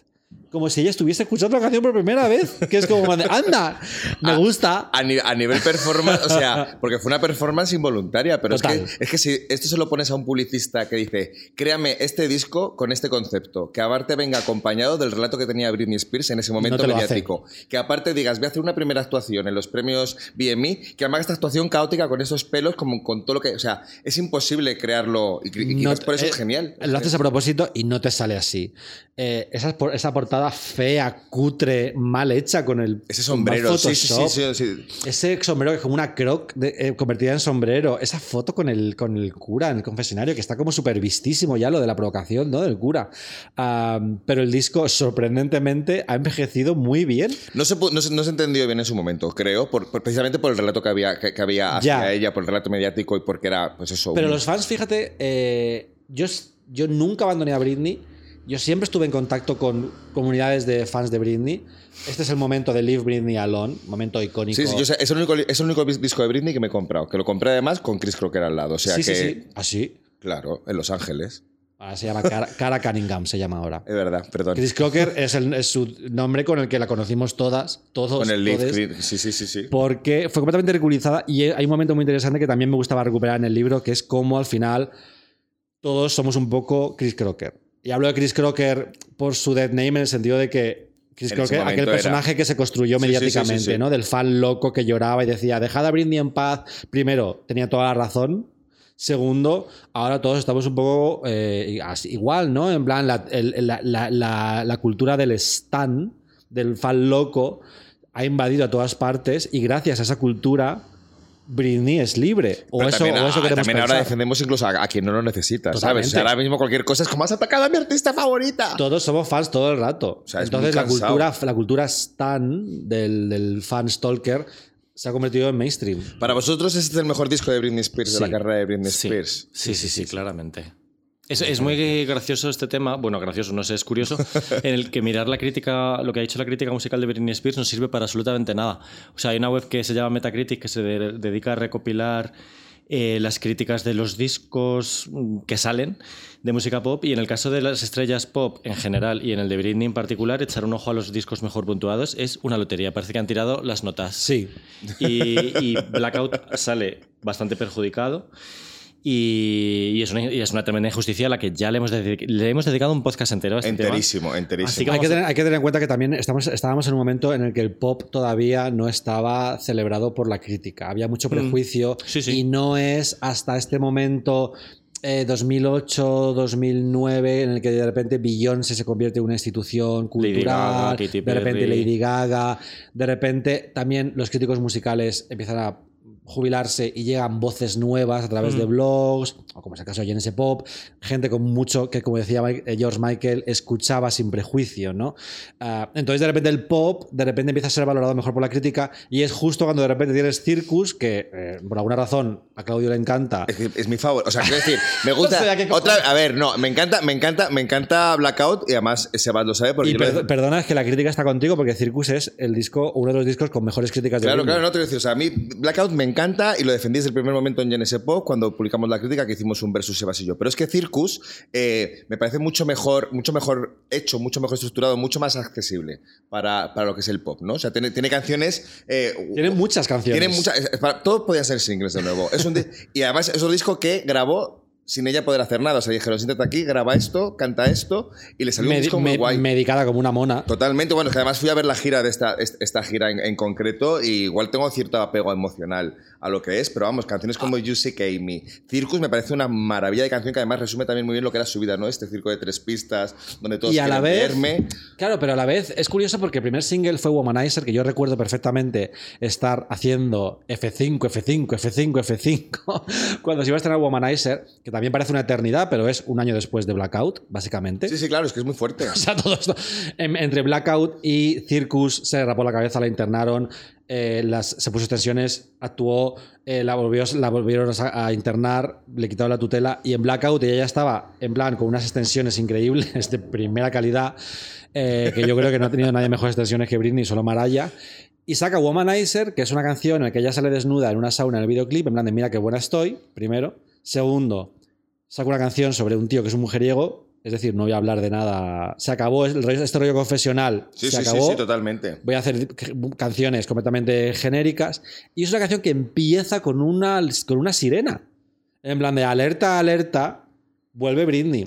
Como si ella estuviese escuchando la canción por primera vez. Que es como, anda, me gusta. A, ni- a nivel performance, o sea, porque fue una performance involuntaria, pero es que, es que si esto se lo pones a un publicista que dice, créame este disco con este concepto, que aparte venga acompañado del relato que tenía Britney Spears en ese momento mediático, que aparte digas, voy a hacer una primera actuación en los premios BMI, que además esta actuación caótica con esos pelos, como con todo lo que, o sea, es imposible crearlo y, y No por eso es genial. Lo haces a propósito y no te sale así. Eh, esa, esa portada fea, cutre, mal hecha con el. Ese sombrero, sí, sí, sí. Ese sombrero que es como una croc de- eh, convertida en sombrero. Esa foto con el, con el cura en el confesionario, que está como súper vistísimo ya lo de la provocación ¿no? del cura. Am, pero el disco, sorprendentemente, ha envejecido muy bien. No se, no, se, no se entendió bien en su momento, creo, por, por- precisamente por el relato que había, que, que había hacia Ya. ella, por el relato mediático y porque era, pues eso. Pero un- los fans, fíjate, eh, yo, yo nunca abandoné a Britney. Yo siempre estuve en contacto con comunidades de fans de Britney. Este es el momento de Leave Britney Alone, momento icónico. Sí, sí, yo sé, es, el único, es el único bis- disco de Britney que me he comprado, que lo compré además con Chris Crocker al lado. O sea sí, que, sí, sí. ¿Ah, claro, en Los Ángeles. Ahora se llama Cara, Cara Cunningham, se llama ahora. Es verdad, perdón. Chris Crocker es, el- es su nombre con el que la conocimos todas, todos. con el todes, sí, sí, sí. Porque fue completamente ridiculizada y hay un momento muy interesante que también me gustaba recuperar en el libro, que es cómo al final todos somos un poco Chris Crocker. Y hablo de Chris Crocker por su dead name en el sentido de que Chris En Crocker, aquel personaje que se construyó Sí, sí, sí, sí, mediáticamente. ¿no? Del fan loco que lloraba y decía, dejad a Britney en paz. Primero, tenía toda la razón. Segundo, ahora todos estamos un poco eh, igual, ¿no? En plan, la, el- la- la- la- la cultura del stan, del fan loco, ha invadido a todas partes y gracias a esa cultura, Britney es libre. O Pero eso, también, o eso queremos también ahora defendemos incluso a, a quien no lo necesita, ¿sabes? O sea, Totalmente. ahora mismo cualquier cosa es como has atacado a mi artista favorita. Todos somos fans todo el rato. sea, Entonces la cansado. cultura, la cultura stan del, del fan stalker se ha convertido en mainstream. Para vosotros, este es el mejor disco de Britney Spears, de la carrera de Britney Sí, Spears. sí, sí, sí, claramente. Es, es muy gracioso este tema, bueno, gracioso, no sé, es curioso, en el que mirar la crítica, lo que ha dicho la crítica musical de Britney Spears no sirve para absolutamente nada. O sea, hay una web que se llama Metacritic que se de- dedica a recopilar eh, las críticas de los discos mm, que salen de música pop y en el caso de las estrellas pop en general y en el de Britney en particular, echar un ojo a los discos mejor puntuados es una lotería. Parece que han tirado las notas. Sí. Y, y Blackout sale bastante perjudicado. Y, y es una, y es una tremenda injusticia a la que ya le hemos, le hemos dedicado un podcast entero a este tema. Enterísimo, enterísimo. Así que Hay que, tener, hay que tener en cuenta que también estamos, estábamos en un momento en el que el pop todavía no estaba celebrado por la crítica. Había mucho prejuicio Mm. Sí, sí. y no es hasta este momento eh, 2008, 2009 en el que de repente Beyoncé se convierte en una institución cultural, Gaga, de repente. Lady Gaga, de repente también los críticos musicales empiezan a jubilarse y llegan voces nuevas a través de Mm. blogs, o como es el caso de Genesis Pop, gente con mucho que, como decía Mike- eh, George Michael, escuchaba sin prejuicio, ¿no? Ah, entonces, de repente, el pop, de repente empieza a ser valorado mejor por la crítica, y es justo cuando de repente tienes Circus, que eh, por alguna razón a Claudio le encanta. Es, es mi favorito. O sea, quiero decir, me gusta. No sé a qué otra, a ver, no, me encanta, me encanta, me encanta Blackout y además Sebas lo sabe porque Y lo- per- perdona, es que la crítica está contigo porque Circus es el disco, uno de los discos con mejores críticas de Claro, Britney. claro, no te voy a decir. O sea, a mí Blackout me encanta y lo defendí desde el primer momento en Genesis Pop cuando publicamos la crítica que hicimos un versus Sebas y yo. Pero es que Circus eh, me parece mucho mejor, mucho mejor hecho, mucho mejor estructurado, mucho más accesible para, para lo que es el pop, ¿no? O sea, tiene, tiene canciones. eh, Tiene muchas canciones. Tiene muchas. Todo podía ser singles de nuevo. Es un y además es un disco que grabó sin ella poder hacer nada. O sea, dijeron, siéntate aquí, graba esto, canta esto y le salió un disco muy guay. medicada como una mona. Totalmente, bueno, es que además fui a ver la gira de esta, est- esta gira en, en concreto y igual tengo cierto apego emocional a lo que es, pero vamos, canciones como You Sick Amy, Circus me parece una maravilla de canción que además resume también muy bien lo que era su vida, ¿no? Este circo de tres pistas, donde todos y a la vez verme. claro pero a la vez es curioso porque el primer single fue Womanizer que yo recuerdo perfectamente estar haciendo F5 F5 F5 F5 cuando se iba a estrenar Womanizer que también parece una eternidad, pero es un año después de Blackout, básicamente. Sí, sí, claro, es que es muy fuerte. O sea, todo esto. en- entre Blackout y Circus se rapó la cabeza, la internaron, eh, las, se puso extensiones, actuó, eh, la, volvió, la volvieron a, a internar, le quitaron la tutela y en Blackout ella ya estaba en plan con unas extensiones increíbles de primera calidad, eh, que yo creo que no ha tenido nadie mejores extensiones que Britney, solo Maraya. Y saca Womanizer, que es una canción en la que ella sale desnuda en una sauna en el videoclip, en plan de mira qué buena estoy, primero. Segundo, saca una canción sobre un tío que es un mujeriego, es decir, no voy a hablar de nada. Se acabó el rollo- este rollo confesional. Sí, se sí, sí, acabó. sí, totalmente. Voy a hacer canciones completamente genéricas. Y es una canción que empieza con una, con una sirena. En plan de alerta, alerta, vuelve Britney.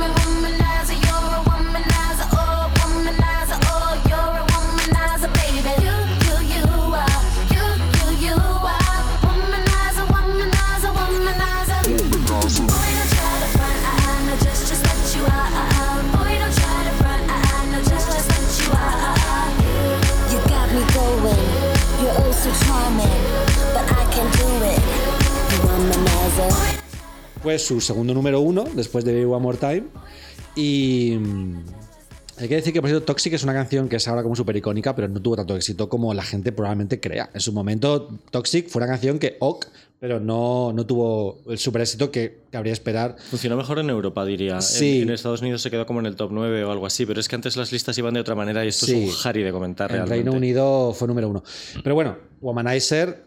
womanizer, Fue su segundo número uno, después de One More Time. Y. mm, Hay que decir que, por cierto, Toxic es una canción que es ahora como súper icónica, pero no tuvo tanto éxito como la gente probablemente crea. En su momento, Toxic fue una canción que, ok, pero no, no tuvo el super éxito que cabría esperar. Funcionó mejor en Europa, diría. En- Sí. En, Estados Unidos se quedó como en el top 9 o algo así, pero es que antes las listas iban de otra manera y esto Sí. es un jari de comentar En realmente. Reino Unido fue número uno. Pero bueno, Womanizer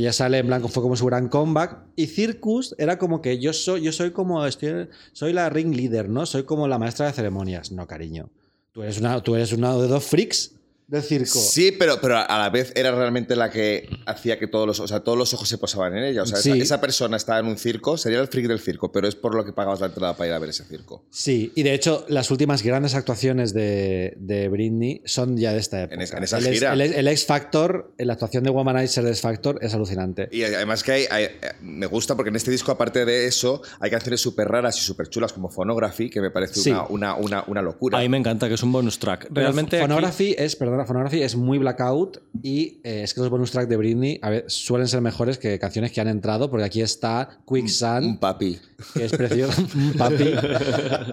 ya sale en blanco, fue como su gran comeback. Y Circus era como que yo soy, yo soy como, estoy- soy la ring leader, ¿no? Soy como la maestra de ceremonias. No, cariño. Tú eres, una, tú eres uno de dos freaks del circo. Sí, pero, pero a la vez era realmente la que hacía que todos los, o sea, todos los ojos se posaban en ella. O sea, esa, Sí. esa persona estaba en un circo, sería el freak del circo, pero es por lo que pagabas la entrada para ir a ver ese circo. Sí, y de hecho, las últimas grandes actuaciones de, de Britney son ya de esta época. En es- en esa el, gira. el X Factor, la actuación de Womanizer de X Factor es alucinante. Y además que hay, hay- me gusta porque en este disco, aparte de eso, hay canciones súper raras y súper chulas como Phonography, que me parece Sí. una, una, una, una locura. A mí me encanta, que es un bonus track. Pero Realmente. aquí- Phonography es, perdona, Phonography es muy blackout y eh, es que los bonus track de Britney a ver, suelen ser mejores que canciones que han entrado, porque aquí está un Quicksand, papi. que es precioso, un papi,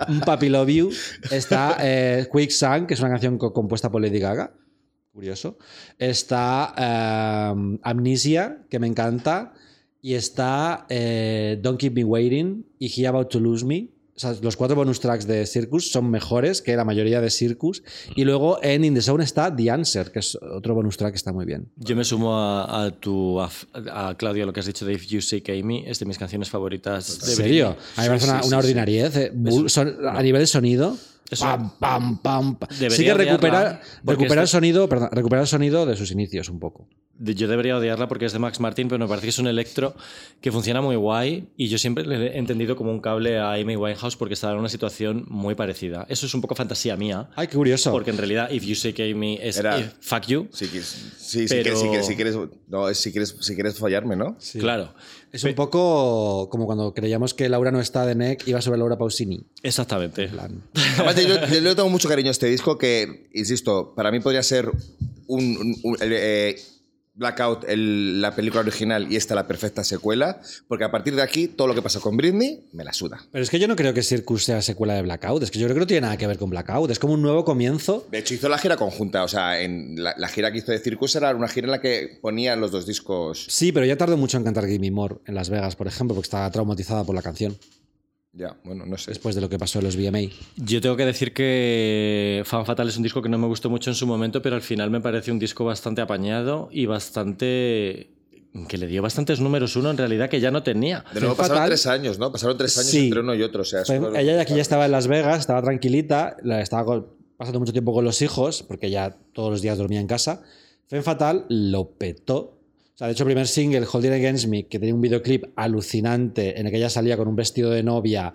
un papi love you, está eh, Quicksand, que es una canción co- compuesta por Lady Gaga, curioso, está eh, Amnesia, que me encanta, y está eh, Don't Keep Me Waiting y He About to Lose Me. O sea, los cuatro bonus tracks de Circus son mejores que la mayoría de Circus. Y luego en In the Zone está The Answer, que es otro bonus track que está muy bien. Yo me sumo a, a tu a, a Claudio lo que has dicho de If You Seek Amy, es de mis canciones favoritas. ¿En serio? A mí me parece una, una ordinariedad. eh. Son- A nivel de sonido. Eso- pam, pam, pam, Sí que recupera, odiarla, porque recupera el este- sonido, perdón, recupera el sonido de sus inicios un poco. Yo debería odiarla porque es de Max Martin, pero me parece que es un electro que funciona muy guay y yo siempre le he entendido como un cable a Amy Winehouse porque estaba en una situación muy parecida. Eso es un poco fantasía mía, Ay, qué curioso. porque en realidad If You Seek Amy es Era- Fuck You. Sí, que- sí, sí, Pero- que- sí, que- si quieres, no, si quieres, si quieres follarme, ¿no? Sí. Claro. Es un poco como cuando creíamos que Laura no está de Neck, iba sobre Laura Pausini. Exactamente. Además, yo, yo le tengo mucho cariño a este disco que, insisto, para mí podría ser un, un- un- el, eh, Blackout el- la película original y esta la perfecta secuela, porque a partir de aquí todo lo que pasa con Britney me la suda. Pero es que yo no creo que Circus sea secuela de Blackout. Es que yo creo que no tiene nada que ver con Blackout. Es como un nuevo comienzo. De hecho, hizo la gira conjunta, o sea, en la, la gira que hizo de Circus era una gira en la que ponían los dos discos. Sí, pero ya tardó mucho en cantar Gimme More en Las Vegas, por ejemplo, porque estaba traumatizada por la canción Ya, bueno, no sé. después de lo que pasó en los VMA. Yo tengo que decir que Fan Fatal es un disco que no me gustó mucho en su momento, pero al final me parece un disco bastante apañado y bastante que le dio bastantes números uno en realidad que ya no tenía. De nuevo pasaron fatal. tres años, ¿no? Pasaron tres años Sí. entre uno y otro. O sea, ella aquí ya estaba en Las Vegas, estaba tranquilita, la- estaba pasando mucho tiempo con los hijos, porque ya todos los días dormía en casa. Femme Fatal lo petó. O sea, de hecho, el primer single, Holding Against Me, que tenía un videoclip alucinante en el que ella salía con un vestido de novia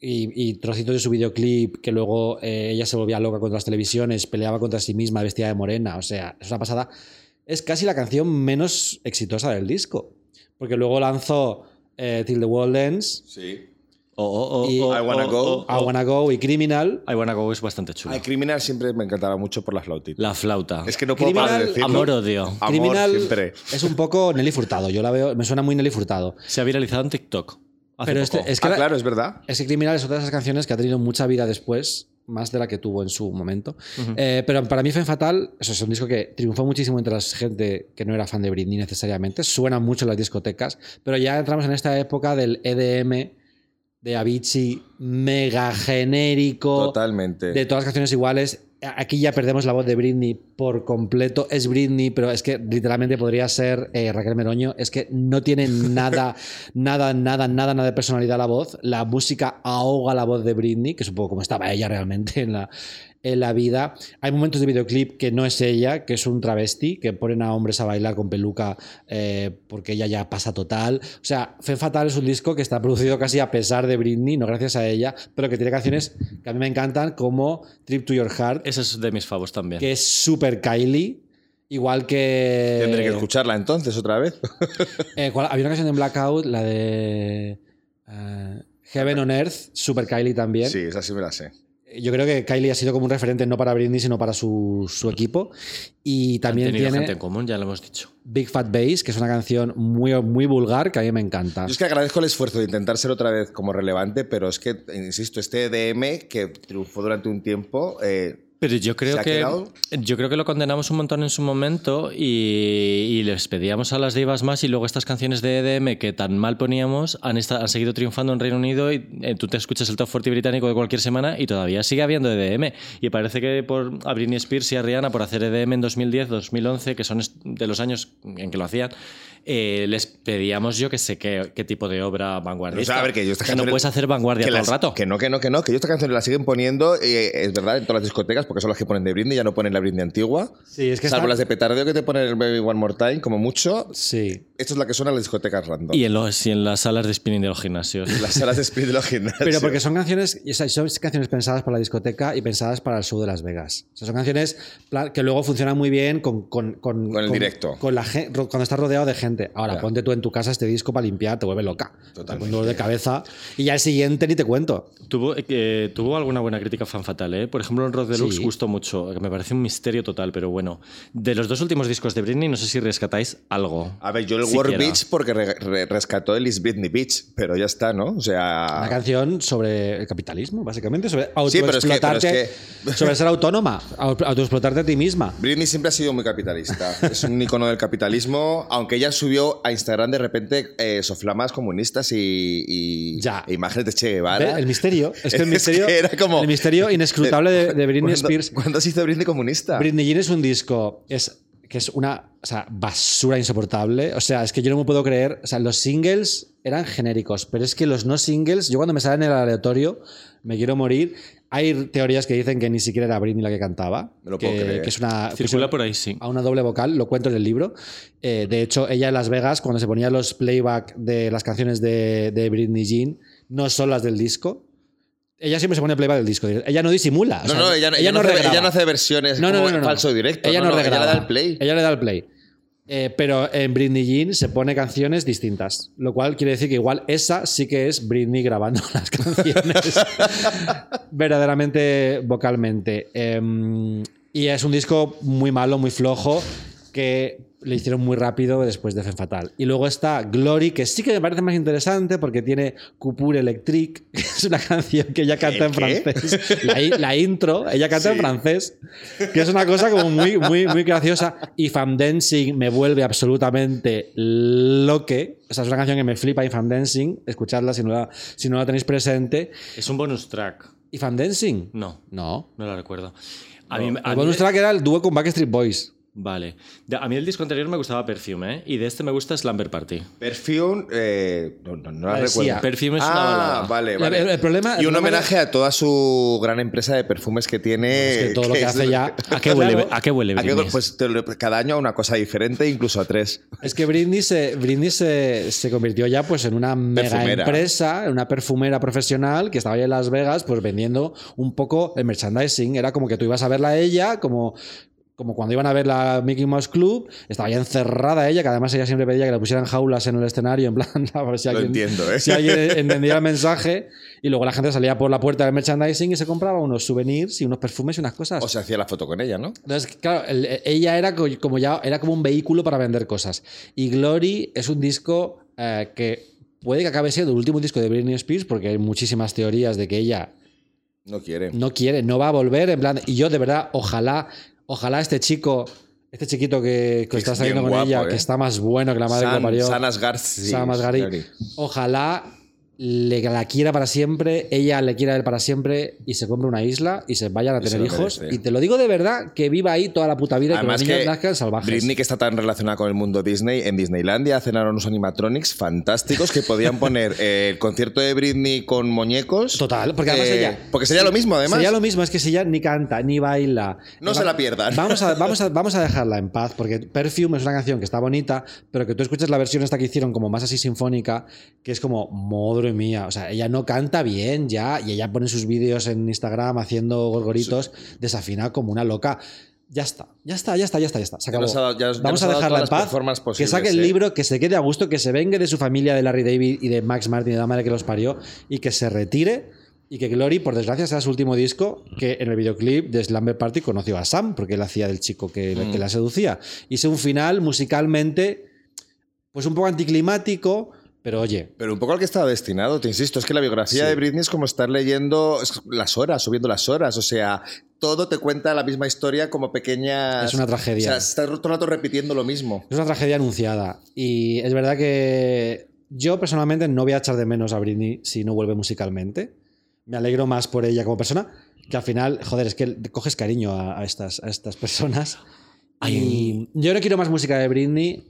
y, trocitos de su videoclip, que luego eh, ella se volvía loca contra las televisiones, peleaba contra sí misma vestida de morena. O sea, es una pasada. Es casi la canción menos exitosa del disco. Porque luego lanzó eh, Till the World Ends, Sí. O, o- o- Y- I Wanna Go. I Wanna Go y Criminal. I Wanna Go es bastante chulo. Ay, Criminal siempre me encantaba mucho por la flautita. La flauta. Es que no puedo parar de Criminal, decirlo. Amor Criminal siempre. es un poco Nelly Furtado. Yo la veo, me suena muy Nelly Furtado. Se ha viralizado en TikTok. hace Pero este- poco. es que Ah, la- claro, es verdad. Es que Criminal es otra de esas canciones que ha tenido mucha vida después, más de la que tuvo en su momento. Eh, pero para mí Femme Fatal eso es un disco que triunfó muchísimo entre la gente que no era fan de Britney necesariamente. Suena mucho en las discotecas, pero ya entramos en esta época del EDM, de Avicii, mega genérico. Totalmente. de todas las canciones iguales. Aquí ya perdemos la voz de Britney por completo. Es Britney, pero es que literalmente podría ser eh, Raquel Meroño. Es que no tiene nada, nada, nada, nada, nada de personalidad la voz. La música ahoga la voz de Britney, que es un poco como estaba ella realmente en la, en la vida. Hay momentos de videoclip que no es ella, que es un travesti, que ponen a hombres a bailar con peluca eh, porque ella ya pasa total. O sea, Femme Fatal es un disco que está producido casi a pesar de Britney, no gracias a ella, pero que tiene canciones que a mí me encantan, como Trip to Your Heart, Ese es de mis favos también. que es súper Kylie. Igual que. Tendré que escucharla entonces otra vez. Eh, ¿cuál- había una canción en Blackout, la de. eh, Heaven on Earth, super Kylie también. Sí, esa sí me la sé. Yo creo que Kylie ha sido como un referente no para Britney, sino para su, su equipo. Y también tiene gente en común, ya lo hemos dicho. Big Fat Bass, que es una canción muy, muy vulgar que a mí me encanta. Yo es que agradezco el esfuerzo de intentar ser otra vez como relevante, pero es que, insisto, este EDM que triunfó durante un tiempo, eh, Pero yo ¿Se creo que quedado? yo creo que lo condenamos un montón en su momento y, y les pedíamos a las divas más y luego estas canciones de EDM que tan mal poníamos han, esta- han seguido triunfando en Reino Unido y eh, tú te escuchas el top 40 británico de cualquier semana y todavía sigue habiendo EDM y parece que por a Britney Spears y a Rihanna por hacer EDM en 2010, 2011 que son de los años en que lo hacían eh, les pedíamos yo que sé qué, qué tipo de obra vanguardista O sea, a ver, que yo no puedes hacer vanguardia que todo las- el rato Que no, que no, que no, que yo estas canciones las siguen poniendo, eh, es verdad, en todas las discotecas, porque son las que ponen de Britney, ya no ponen la Britney antigua. Sí, es que Salvo está- las de petardeo que te ponen el Baby One More Time, como mucho. Sí. Esto es la que suena en las discotecas random. y en, los, y en las salas de spinning de los gimnasios las salas de speed de los gimnasios. Pero porque son canciones, y, o sea, son canciones pensadas para la discoteca y pensadas para el show de Las Vegas. O sea, son canciones que luego funcionan muy bien con, con, con, Con el directo. Con la cuando estás rodeado de gente. Ahora, Ya. ponte tú en tu casa este disco para limpiar, te vuelve loca. Totalmente. Dolor de cabeza. Y ya el siguiente ni te cuento. Tuvo, eh, tuvo alguna buena crítica fan fatal, ¿eh? Por ejemplo, en Rock Deluxe Sí. gustó mucho, que me parece un misterio total, pero bueno. De los dos últimos discos de Britney, no sé si rescatáis algo. A ver, yo el Siquiera. War Beach porque re- re- rescató el Is Britney Beach, pero ya está, ¿no? O Una sea. canción sobre el capitalismo, básicamente, sobre. Sí, pero es que- pero es autoexplotarte, que- sobre ser autónoma, auto- autoexplotarte a ti misma. Britney siempre ha sido muy capitalista. Es un icono del capitalismo, aunque ella subió a Instagram de repente eh, soflamas comunistas y, y- Ya. e imágenes de Che Guevara. ¿Ve? El misterio. Es que el misterio, que era como- el misterio inescrutable de, de Britney ¿Cuándo- Spears. ¿Cuándo se hizo Britney comunista? Britney Jean es un disco es, que es una o sea, basura insoportable. O sea, es que yo no me puedo creer. O sea, los singles eran genéricos, pero es que los no singles, yo cuando me salen en el aleatorio, me quiero morir. Hay teorías que dicen que ni siquiera era Britney la que cantaba. Me lo que, puedo creer. que es una. Circula por ahí, sí. a una doble vocal, lo cuento en el libro. Eh, de hecho, ella en Las Vegas, cuando se ponía los playback de las canciones de, de Britney Jean, no son las del disco. Ella siempre se pone playback del disco. Ella no disimula. o No, sea, no, ella, ella no, hace, ella no hace versiones No, no, como no, no, no. falso directo. Ella no, no, no, regraba. Ella le da el play. Ella le da el play. Eh, pero en Britney Jean se pone canciones distintas. Lo cual quiere decir que igual esa sí que es Britney grabando las canciones verdaderamente vocalmente. Em, y es un disco muy malo, muy flojo, que le hicieron muy rápido después de Femme Fatal. Y luego está Glory, que sí que me parece más interesante porque tiene Coupure Electric, que es una canción que ella canta en ¿Qué? francés. La, la intro, ella canta en francés, que es una cosa como muy, muy, muy graciosa. Y Fam Dancing me vuelve absolutamente loque. O sea, es una canción que me flipa, y Fam Dancing, escuchadla si no la, si no la tenéis presente. Es un bonus track. ¿Y Fam Dancing? No, No. no lo recuerdo. A mí, a El mí- bonus track era el dúo con Backstreet Boys. Vale. A mí el disco anterior me gustaba Perfume, ¿eh? Y de este me gusta Slumber Party. Perfume, eh, no, no, no la recuerdo. Perfume es una ah, balada. vale, El- vale. el- el problema- y un homenaje a toda su gran empresa de perfumes que tiene. Es que todo lo que es- hace ya. ¿A qué huele, ¿a qué huele ¿A qué- pues cada año a una cosa diferente, incluso a tres. Es que Britney se, Britney se, se convirtió ya pues en una mega Perfumera. empresa, en una perfumera profesional que estaba ahí en Las Vegas pues vendiendo un poco el merchandising. Era como que tú ibas a verla a ella, como, como cuando iban a ver la Mickey Mouse Club, estaba ya encerrada ella, que además ella siempre pedía que le pusieran jaulas en el escenario, en plan, a ver si alguien, entiendo, ¿eh? si alguien entendía el mensaje. Y luego la gente salía por la puerta del merchandising y se compraba unos souvenirs y unos perfumes y unas cosas. O se hacía la foto con ella, ¿no? Entonces, claro, el- ella era co- como ya era como un vehículo para vender cosas. Y Glory es un disco eh, que puede que acabe siendo el último disco de Britney Spears, porque hay muchísimas teorías de que ella No quiere. no quiere, no va a volver. En plan, y yo de verdad, ojalá, ojalá este chico, este chiquito que, que está es saliendo con guapo, ella, ¿eh? que está más bueno que la madre que lo San, parió. San Sam Asghari. Asghari. Ojalá le, la quiera para siempre, ella le quiera a él para siempre y se compre una isla y se vayan a Y tener hijos. merece. Y te lo digo de verdad, que viva ahí toda la puta vida Además y que los niños nazcan salvajes. Britney, que está tan relacionada con el mundo Disney, en Disneylandia cenaron unos animatronics fantásticos que podían poner eh, el concierto de Britney con muñecos. Total, porque además Eh, ella. Porque sería lo mismo, además. Sería lo mismo, es que si ella ni canta, ni baila. No Va- se la pierdan. Vamos a, vamos, a, vamos a dejarla en paz, porque Perfume es una canción que está bonita, pero que tú escuchas la versión esta que hicieron como más así sinfónica, que es como, madre mía, o sea, ella no canta bien ya, y ella pone sus vídeos en Instagram haciendo gorgoritos, desafina como una loca. Ya está, ya está, ya está, ya está, ya está. Se Ya acabó. ha dado- ya- ya Vamos nos a dejarla en paz. Que saque el ¿eh? libro, que se quede a gusto, que se vengue de su familia, de Larry David y de Max Martin de la madre que los parió, y que se retire. Y que Glory, por desgracia, sea su último disco, que en el videoclip de Slumber Party conoció a Sam, porque él hacía del chico que, Mm. que la seducía. Y es un final musicalmente, pues un poco anticlimático, pero oye, Pero un poco al que estaba destinado, te insisto, es que la biografía Sí. de Britney es como estar leyendo las horas, subiendo las horas, o sea, todo te cuenta la misma historia como pequeñas... Es una tragedia. O sea, estás todo el rato repitiendo lo mismo. es una tragedia anunciada. Y es verdad que yo personalmente no voy a echar de menos a Britney si no vuelve musicalmente. Me alegro más por ella como persona, que al final, joder, es que coges cariño a, a estas, a estas personas. Y yo no quiero más música de Britney,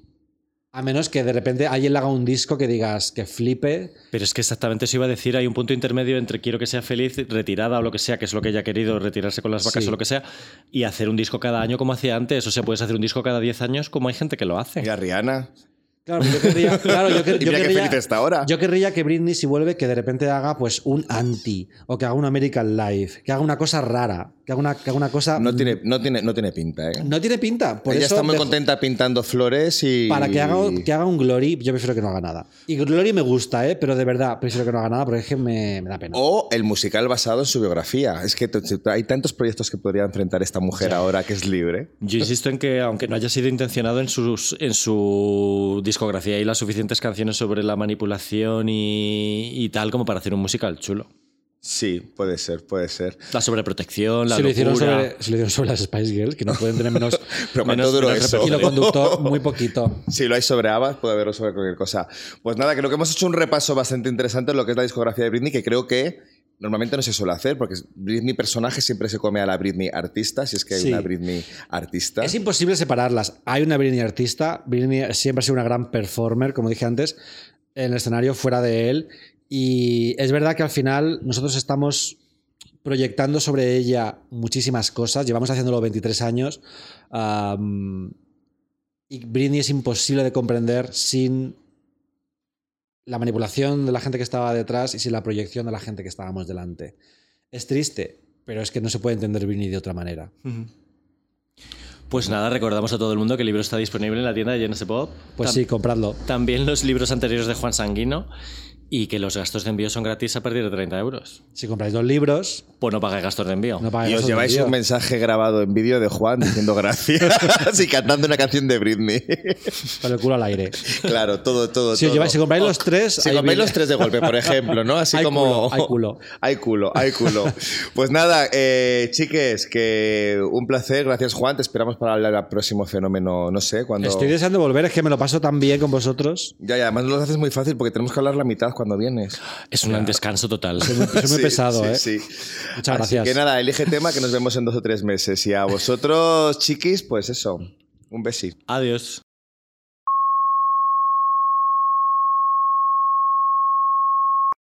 a menos que de repente alguien le haga un disco que digas que flipe. Pero es que exactamente eso iba a decir, hay un punto intermedio entre quiero que sea feliz, retirada o lo que sea, que es lo que ella ha querido, retirarse con las vacas Sí. o lo que sea, y hacer un disco cada año como hacía antes. O sea, puedes hacer un disco cada 10 años como hay gente que lo hace. Y a Rihanna. Claro, yo querría, claro, yo, quer- Y yo querría- feliz está ahora. Yo querría que Britney, si vuelve, que de repente haga pues un anti, o que haga un American Life, que haga una cosa rara, que haga una, que haga una cosa. No tiene, no tiene, no tiene pinta, ¿eh? No tiene pinta. Por Ella eso está muy dejo- contenta pintando flores y... Para que haga, que haga un Glory, yo prefiero que no haga nada. Y Glory me gusta, ¿eh? pero de verdad prefiero que no haga nada porque es que me, me da pena. O el musical basado en su biografía. Es que hay tantos proyectos que podría enfrentar esta mujer ahora que es libre. Yo insisto en que, aunque no haya sido intencionado en, sus, en su discografía, hay las suficientes canciones sobre la manipulación y, y tal como para hacer un musical chulo. Sí, puede ser, puede ser. La sobreprotección, la si, lo hicieron sobre, si lo hicieron sobre las Spice Girls, que no pueden tener menos. Pero ¿cuánto Menos- duró menos eso? y lo conductó muy poquito. Si lo hay sobre Abbas, puede haberlo sobre cualquier cosa. Pues nada, creo que hemos hecho un repaso bastante interesante en lo que es la discografía de Britney, que creo que normalmente no se suele hacer, porque Britney personaje siempre se come a la Britney artista, si es que hay Sí. una Britney artista. Es imposible separarlas. Hay una Britney artista. Britney siempre ha sido una gran performer, como dije antes, en el escenario fuera de él. Y es verdad que al final nosotros estamos proyectando sobre ella muchísimas cosas. Llevamos haciéndolo 23 años. y Britney es imposible de comprender sin la manipulación de la gente que estaba detrás y sin la proyección de la gente que estábamos delante. Es triste, pero es que no se puede entender Britney de otra manera. Pues nada, recordamos a todo el mundo que el libro está disponible en la tienda de Genesis Pop. Pues Tam- sí, compradlo. También los libros anteriores de Juan Sanguino y que los gastos de envío son gratis a partir de 30 euros. Si compráis dos libros, Pues no pague gastos de envío. no pagáis Y os lleváis un mensaje grabado en vídeo de Juan diciendo gracias y cantando una canción de Britney. Con el culo al aire. claro, todo, todo, Si os lleváis- si compráis los tres, Si compráis los tres de golpe, por ejemplo, ¿no? Así Hay como... culo, hay culo. Hay culo, hay culo. Pues nada, eh, chiques, que un placer. Gracias, Juan. Te esperamos para el próximo fenómeno, no sé, cuando... Estoy deseando volver, es que me lo paso tan bien con vosotros. Ya, ya, además nos lo haces muy fácil porque tenemos que hablar la mitad cuando vienes. Es un descanso total. Soy muy, soy muy Sí, pesado, sí, ¿eh? sí. Muchas Así gracias. que nada, elige tema que nos vemos en dos o tres meses. Y a vosotros, chiquis, pues eso. Un besi. Adiós.